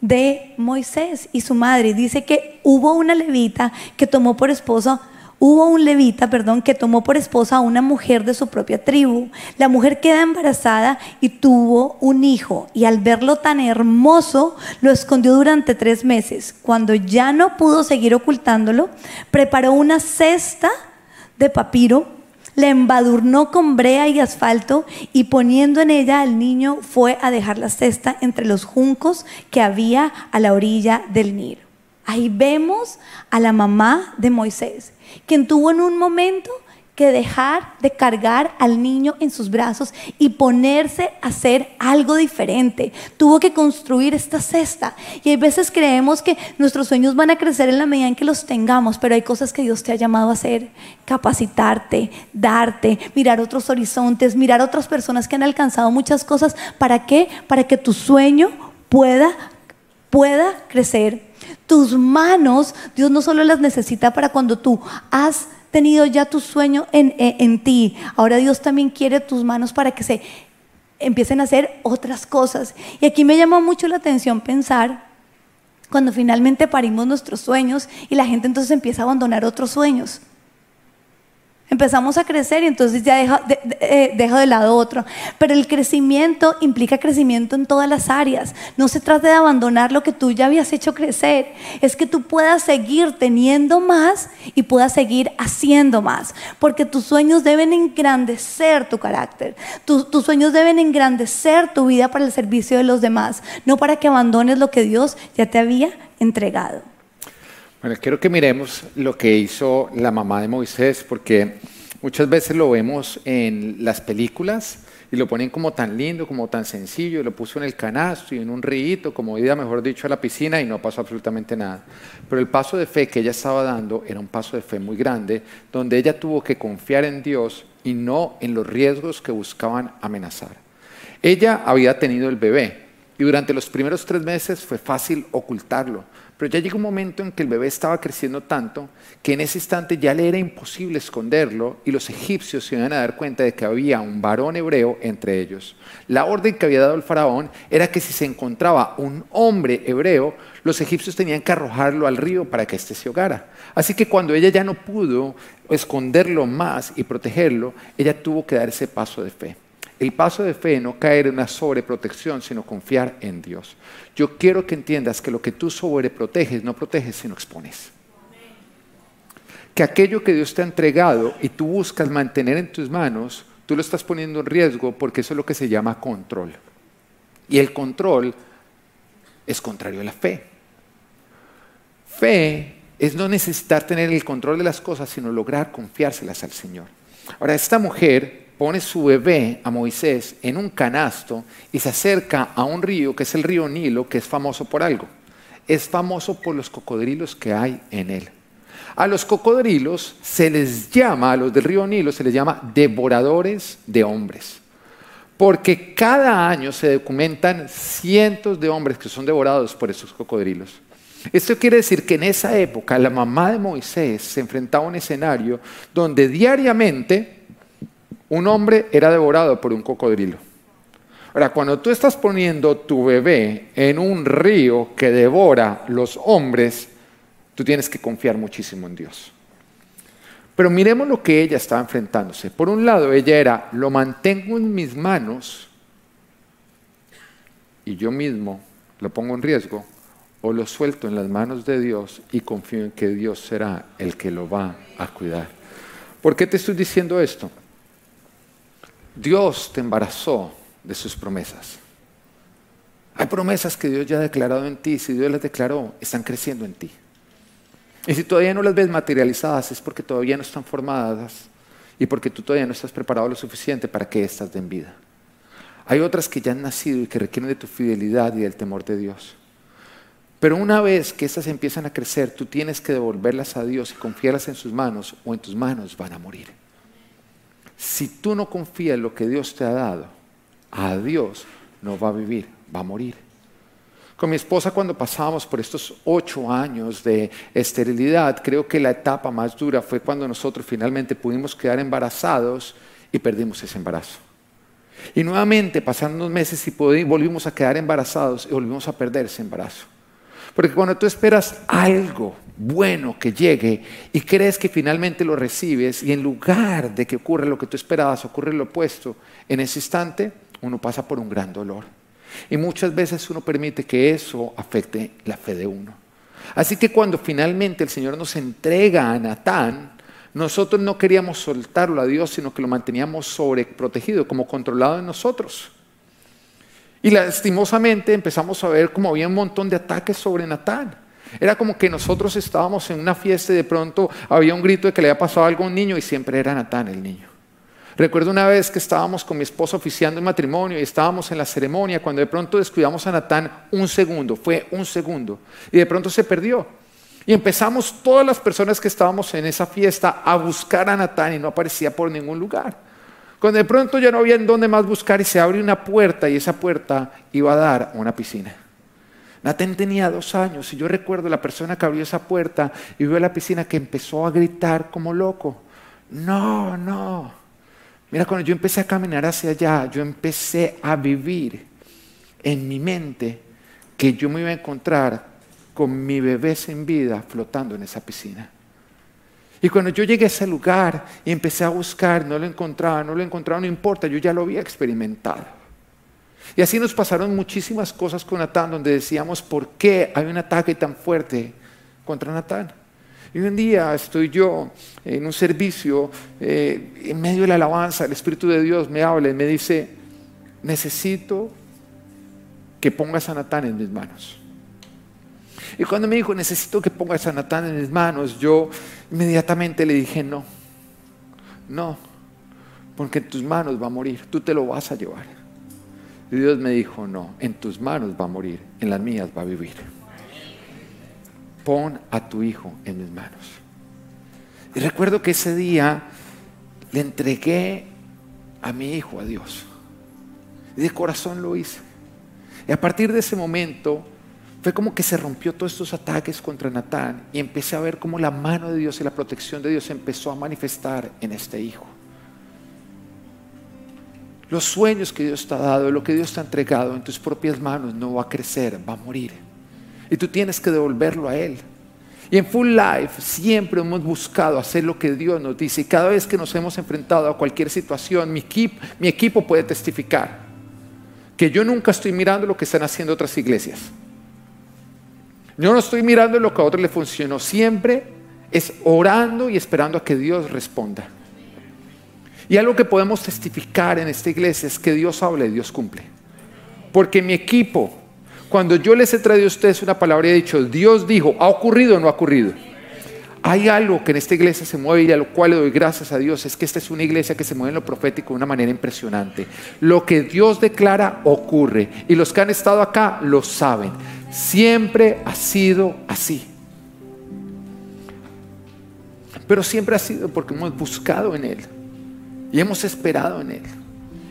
S1: de Moisés y su madre. Dice que hubo una levita que tomó por esposa, hubo un levita, perdón, que tomó por esposa a una mujer de su propia tribu. La mujer queda embarazada y tuvo un hijo y al verlo tan hermoso lo escondió durante tres meses. Cuando ya no pudo seguir ocultándolo, preparó una cesta de papiro la embadurnó con brea y asfalto y poniendo en ella al niño fue a dejar la cesta entre los juncos que había a la orilla del Nilo. Ahí vemos a la mamá de Moisés, quien tuvo en un momento que dejar de cargar al niño en sus brazos y ponerse a hacer algo diferente. Tuvo que construir esta cesta. Y hay veces creemos que nuestros sueños van a crecer en la medida en que los tengamos, pero hay cosas que Dios te ha llamado a hacer. Capacitarte, darte, mirar otros horizontes, mirar otras personas que han alcanzado muchas cosas. ¿Para qué? Para que tu sueño pueda, pueda crecer. Tus manos, Dios no solo las necesita para cuando tú has tenido ya tu sueño en, ti. Ahora Dios también quiere tus manos para que se empiecen a hacer otras cosas. Y aquí me llamó mucho la atención pensar cuando finalmente parimos nuestros sueños y la gente entonces empieza a abandonar otros sueños. Empezamos a crecer y entonces ya deja de, eh, de lado otro. Pero el crecimiento implica crecimiento en todas las áreas. No se trata de abandonar lo que tú ya habías hecho crecer. Es que tú puedas seguir teniendo más y puedas seguir haciendo más. Porque tus sueños deben engrandecer tu carácter. tus sueños deben engrandecer tu vida para el servicio de los demás. No para que abandones lo que Dios ya te había entregado.
S2: Bueno, quiero que miremos lo que hizo la mamá de Moisés, porque muchas veces lo vemos en las películas y lo ponen como tan lindo, como tan sencillo, lo puso en el canasto y en un río, como ida, mejor dicho, a la piscina y no pasó absolutamente nada. Pero el paso de fe que ella estaba dando era un paso de fe muy grande, donde ella tuvo que confiar en Dios y no en los riesgos que buscaban amenazar. Ella había tenido el bebé y durante los primeros tres meses fue fácil ocultarlo pero ya llegó un momento en que el bebé estaba creciendo tanto que en ese instante ya le era imposible esconderlo y los egipcios se iban a dar cuenta de que había un varón hebreo entre ellos. La orden que había dado el faraón era que si se encontraba un hombre hebreo, los egipcios tenían que arrojarlo al río para que éste se ahogara. Así que cuando ella ya no pudo esconderlo más y protegerlo, ella tuvo que dar ese paso de fe. El paso de fe no caer en una sobreprotección, sino confiar en Dios. Yo quiero que entiendas que lo que tú sobreproteges no proteges, sino expones. Que aquello que Dios te ha entregado y tú buscas mantener en tus manos, tú lo estás poniendo en riesgo porque eso es lo que se llama control. Y el control es contrario a la fe. Fe es no necesitar tener el control de las cosas, sino lograr confiárselas al Señor. Ahora, esta mujer pone su bebé a Moisés en un canasto y se acerca a un río que es el río Nilo, que es famoso por algo. Es famoso por los cocodrilos que hay en él. A los cocodrilos se les llama, a los del río Nilo se les llama devoradores de hombres. Porque cada año se documentan cientos de hombres que son devorados por estos cocodrilos. Esto quiere decir que en esa época la mamá de Moisés se enfrentaba a un escenario donde diariamente un hombre era devorado por un cocodrilo. Ahora, cuando tú estás poniendo tu bebé en un río que devora los hombres, tú tienes que confiar muchísimo en Dios. Pero miremos lo que ella estaba enfrentándose. Por un lado, ella era, lo mantengo en mis manos y yo mismo lo pongo en riesgo, o lo suelto en las manos de Dios y confío en que Dios será el que lo va a cuidar. ¿Por qué te estoy diciendo esto? Dios te embarazó de sus promesas. Hay promesas que Dios ya ha declarado en ti. Si Dios las declaró, están creciendo en ti. Y si todavía no las ves materializadas, es porque todavía no están formadas y porque tú todavía no estás preparado lo suficiente para que éstas den vida. Hay otras que ya han nacido y que requieren de tu fidelidad y del temor de Dios. Pero una vez que estas empiezan a crecer, tú tienes que devolverlas a Dios y confiarlas en sus manos o en tus manos van a morir. Si tú no confías en lo que Dios te ha dado, a Dios no va a vivir, va a morir. Con mi esposa cuando pasábamos por estos ocho años de esterilidad, creo que la etapa más dura fue cuando nosotros finalmente pudimos quedar embarazados y perdimos ese embarazo. Y nuevamente pasaron unos meses y volvimos a quedar embarazados y volvimos a perder ese embarazo. Porque cuando tú esperas algo bueno que llegue y crees que finalmente lo recibes y en lugar de que ocurra lo que tú esperabas, ocurre lo opuesto, en ese instante uno pasa por un gran dolor. Y muchas veces uno permite que eso afecte la fe de uno. Así que cuando finalmente el Señor nos entrega a Natán, nosotros no queríamos soltarlo a Dios, sino que lo manteníamos sobreprotegido, como controlado en nosotros. Y lastimosamente empezamos a ver como había un montón de ataques sobre Natán. Era como que nosotros estábamos en una fiesta y de pronto había un grito de que le había pasado algo a un niño y siempre era Natán el niño. Recuerdo una vez que estábamos con mi esposa oficiando el matrimonio y estábamos en la ceremonia cuando de pronto descuidamos a Natán un segundo, fue un segundo, y de pronto se perdió. Y empezamos todas las personas que estábamos en esa fiesta a buscar a Natán y no aparecía por ningún lugar. Cuando de pronto ya no había en dónde más buscar y se abre una puerta y esa puerta iba a dar a una piscina. Natán tenía dos años y yo recuerdo la persona que abrió esa puerta y vio la piscina que empezó a gritar como loco. No, no. Mira, cuando yo empecé a caminar hacia allá, yo empecé a vivir en mi mente que yo me iba a encontrar con mi bebé sin vida flotando en esa piscina. Y cuando yo llegué a ese lugar y empecé a buscar, no lo encontraba, no lo encontraba, no importa, yo ya lo había experimentado. Y así nos pasaron muchísimas cosas con Natán, donde decíamos, ¿por qué hay un ataque tan fuerte contra Natán? Y un día estoy yo en un servicio, eh, en medio de la alabanza, el Espíritu de Dios me habla y me dice, necesito que pongas a Natán en mis manos. Y cuando me dijo, necesito que pongas a Natán en mis manos, yo inmediatamente le dije, no, no, porque en tus manos va a morir, tú te lo vas a llevar. Y Dios me dijo, no, en tus manos va a morir, en las mías va a vivir. Pon a tu hijo en mis manos. Y recuerdo que ese día le entregué a mi hijo a Dios. Y de corazón lo hice. Y a partir de ese momento fue como que se rompió todos estos ataques contra Natán y empecé a ver cómo la mano de Dios y la protección de Dios empezó a manifestar en este hijo. Los sueños que Dios te ha dado, lo que Dios te ha entregado en tus propias manos no va a crecer, va a morir. Y tú tienes que devolverlo a Él. Y en Full Life siempre hemos buscado hacer lo que Dios nos dice. Y cada vez que nos hemos enfrentado a cualquier situación, mi equipo, puede testificar que yo nunca estoy mirando lo que están haciendo otras iglesias. Yo no estoy mirando lo que a otros le funcionó. Siempre es orando y esperando a que Dios responda. Y algo que podemos testificar en esta iglesia es que Dios habla y Dios cumple. Porque mi equipo, cuando yo les he traído a ustedes una palabra y he dicho, Dios dijo, ¿ha ocurrido o no ha ocurrido? Hay algo que en esta iglesia se mueve y a lo cual le doy gracias a Dios, es que esta es una iglesia que se mueve en lo profético de una manera impresionante. Lo que Dios declara ocurre y los que han estado acá lo saben. Siempre ha sido así. Pero siempre ha sido porque hemos buscado en Él y hemos esperado en Él.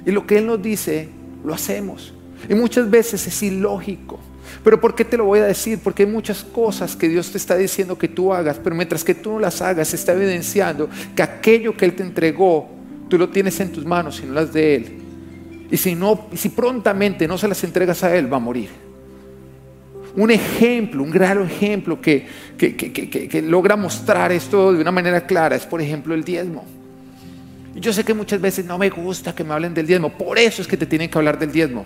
S2: Y lo que Él nos dice, lo hacemos. Y muchas veces es ilógico. Pero ¿por qué te lo voy a decir? Porque hay muchas cosas que Dios te está diciendo que tú hagas, pero mientras que tú no las hagas, está evidenciando que aquello que Él te entregó, tú lo tienes en tus manos y no las de Él. Y si, no, si prontamente no se las entregas a Él, va a morir. Un ejemplo, un gran ejemplo que, que logra mostrar esto de una manera clara es, por ejemplo, el diezmo. Yo sé que muchas veces no me gusta que me hablen del diezmo, por eso es que te tienen que hablar del diezmo.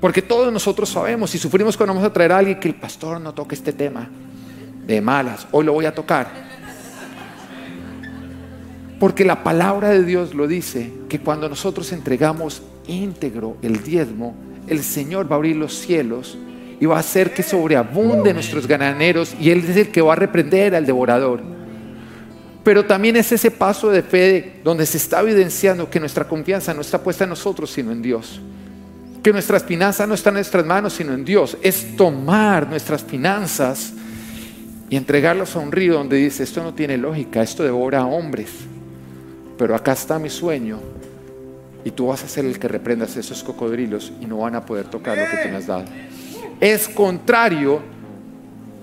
S2: Porque todos nosotros sabemos y sufrimos cuando vamos a traer a alguien que el pastor no toque este tema de malas. Hoy lo voy a tocar. Porque la palabra de Dios lo dice, que cuando nosotros entregamos íntegro el diezmo, el Señor va a abrir los cielos y va a hacer que sobreabunde nuestros gananeros y Él es el que va a reprender al devorador. Pero también es ese paso de fe donde se está evidenciando que nuestra confianza no está puesta en nosotros, sino en Dios que nuestras finanzas no están en nuestras manos, sino en Dios. Es tomar nuestras finanzas y entregarlas a un río donde dice, esto no tiene lógica, esto devora a hombres, pero acá está mi sueño y tú vas a ser el que reprendas esos cocodrilos y no van a poder tocar lo que tú me has dado. Es contrario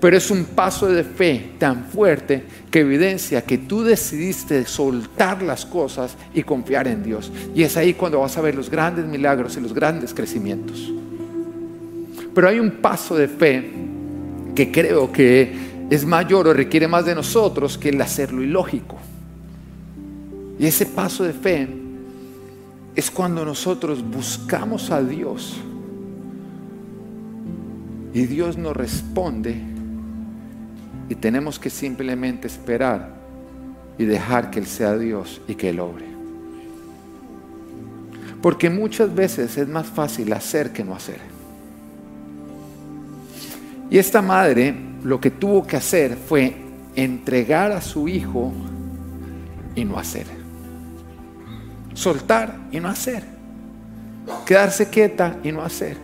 S2: pero es un paso de fe tan fuerte que evidencia que tú decidiste soltar las cosas y confiar en Dios. Y es ahí cuando vas a ver los grandes milagros y los grandes crecimientos. Pero hay un paso de fe que creo que es mayor o requiere más de nosotros que el hacerlo ilógico. Y ese paso de fe es cuando nosotros buscamos a Dios y Dios nos responde y tenemos que simplemente esperar y dejar que Él sea Dios y que Él obre. Porque muchas veces es más fácil hacer que no hacer. Y esta madre lo que tuvo que hacer fue entregar a su hijo y no hacer. Soltar y no hacer. Quedarse quieta y no hacer.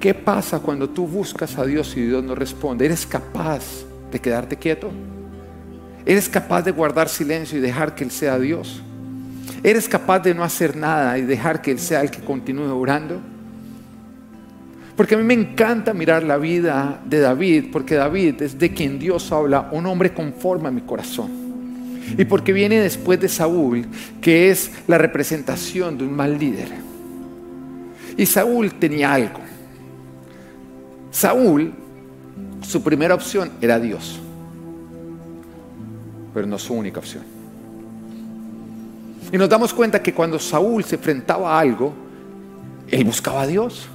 S2: ¿Qué pasa cuando tú buscas a Dios y Dios no responde? Eres capaz de quedarte quieto? ¿Eres capaz de guardar silencio y dejar que Él sea Dios? ¿Eres capaz de no hacer nada y dejar que Él sea el que continúe orando? Porque a mí me encanta mirar la vida de David, porque David es de quien Dios habla, un hombre conforme a mi corazón. Y porque viene después de Saúl, que es la representación de un mal líder. Y Saúl tenía algo. Saúl su primera opción era Dios, pero no su única opción. Y nos damos cuenta que cuando Saúl se enfrentaba a algo, él buscaba a Dios.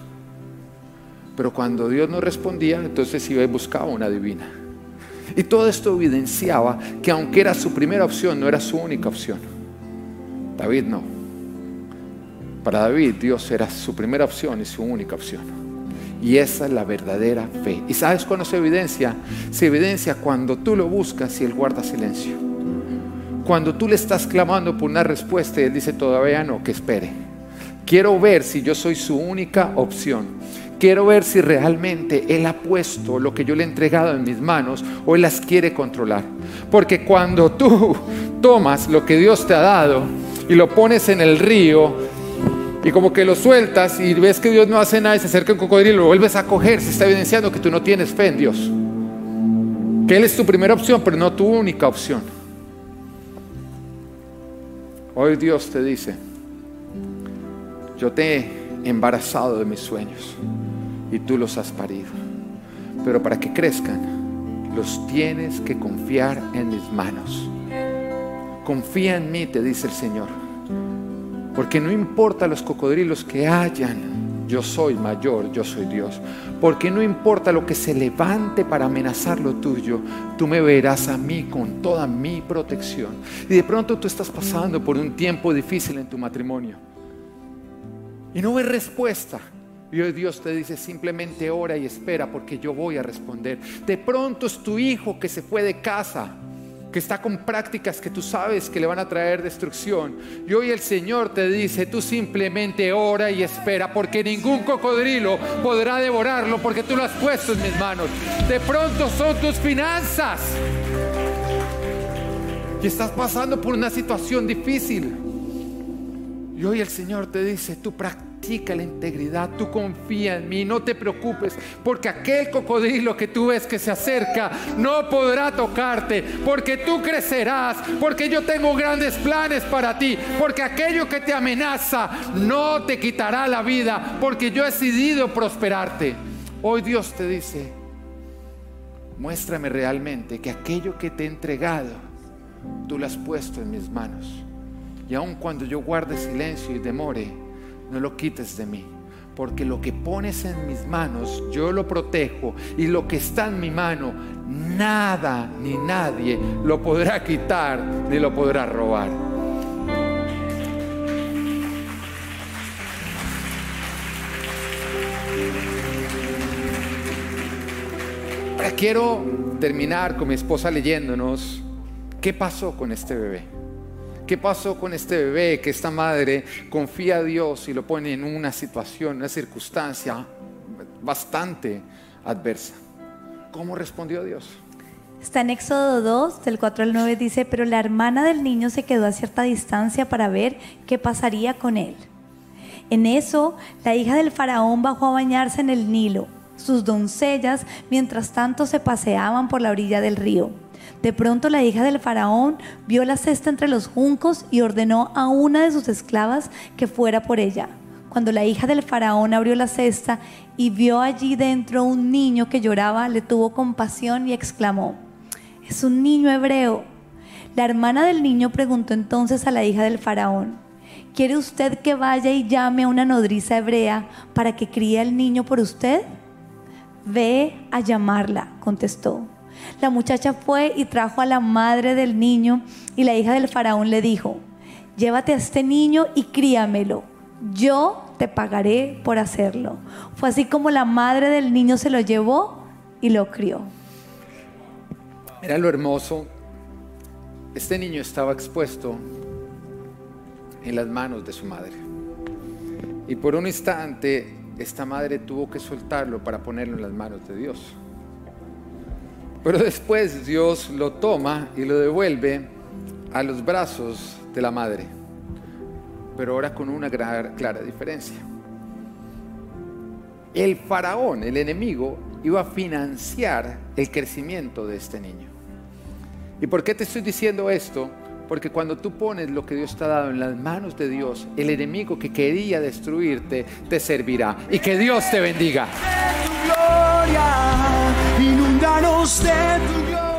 S2: Pero cuando Dios no respondía, entonces iba y buscaba una divina. Y todo esto evidenciaba que aunque era su primera opción, no era su única opción. David no. Para David Dios era su primera opción y su única opción. Y esa es la verdadera fe. ¿Y sabes cuándo se evidencia? Se evidencia cuando tú lo buscas y Él guarda silencio. Cuando tú le estás clamando por una respuesta y Él dice todavía no, que espere. Quiero ver si yo soy su única opción. Quiero ver si realmente Él ha puesto lo que yo le he entregado en mis manos o Él las quiere controlar. Porque cuando tú tomas lo que Dios te ha dado y lo pones en el río, y como que lo sueltas y ves que Dios no hace nada y se acerca un cocodrilo lo vuelves a coger, se está evidenciando que tú no tienes fe en Dios. Que Él es tu primera opción, pero no tu única opción. Hoy Dios te dice, yo te he embarazado de mis sueños y tú los has parido. Pero para que crezcan, los tienes que confiar en mis manos. Confía en mí, te dice el Señor. Porque no importa los cocodrilos que hayan, yo soy mayor, yo soy Dios. Porque no importa lo que se levante para amenazar lo tuyo, tú me verás a mí con toda mi protección. Y de pronto tú estás pasando por un tiempo difícil en tu matrimonio. Y no ves respuesta. Y hoy Dios te dice simplemente ora y espera porque yo voy a responder. De pronto es tu hijo que se fue de casa, que está con prácticas que tú sabes que le van a traer destrucción. Y hoy el Señor te dice, tú simplemente ora y espera porque ningún cocodrilo podrá devorarlo porque tú lo has puesto en mis manos. De pronto son tus finanzas. Y estás pasando por una situación difícil. Y hoy el Señor te dice, tú practica la integridad, tú confía en mí, no te preocupes, porque aquel cocodrilo que tú ves que se acerca no podrá tocarte, porque tú crecerás, porque yo tengo grandes planes para ti, porque aquello que te amenaza no te quitará la vida, porque yo he decidido prosperarte. Hoy Dios te dice, muéstrame realmente que aquello que te he entregado, tú lo has puesto en mis manos. Y aun cuando yo guarde silencio y demore, no lo quites de mí. Porque lo que pones en mis manos, yo lo protejo. Y lo que está en mi mano, nada ni nadie lo podrá quitar ni lo podrá robar. Quiero terminar con mi esposa leyéndonos qué pasó con este bebé. ¿Qué pasó con este bebé que esta madre confía a Dios y lo pone en una situación, una circunstancia bastante adversa? ¿Cómo respondió Dios?
S1: Está en Éxodo 2, del 4 al 9, dice, pero la hermana del niño se quedó a cierta distancia para ver qué pasaría con él. En eso, la hija del faraón bajó a bañarse en el Nilo. Sus doncellas, mientras tanto, se paseaban por la orilla del río. De pronto la hija del faraón vio la cesta entre los juncos y ordenó a una de sus esclavas que fuera por ella. Cuando la hija del faraón abrió la cesta y vio allí dentro un niño que lloraba, le tuvo compasión y exclamó, es un niño hebreo. La hermana del niño preguntó entonces a la hija del faraón, ¿quiere usted que vaya y llame a una nodriza hebrea para que críe al niño por usted? Ve a llamarla, contestó. La muchacha fue y trajo a la madre del niño y la hija del faraón le dijo, llévate a este niño y críamelo. Yo te pagaré por hacerlo. Fue así como la madre del niño se lo llevó y lo crió.
S2: Era lo hermoso. Este niño estaba expuesto en las manos de su madre. Y por un instante esta madre tuvo que soltarlo para ponerlo en las manos de Dios. Pero después Dios lo toma y lo devuelve a los brazos de la madre. Pero ahora con una clara diferencia. El faraón, el enemigo, iba a financiar el crecimiento de este niño. ¿Y por qué te estoy diciendo esto? Porque cuando tú pones lo que Dios te ha dado en las manos de Dios, el enemigo que quería destruirte te servirá. Y que Dios te bendiga.
S3: I don't stand for your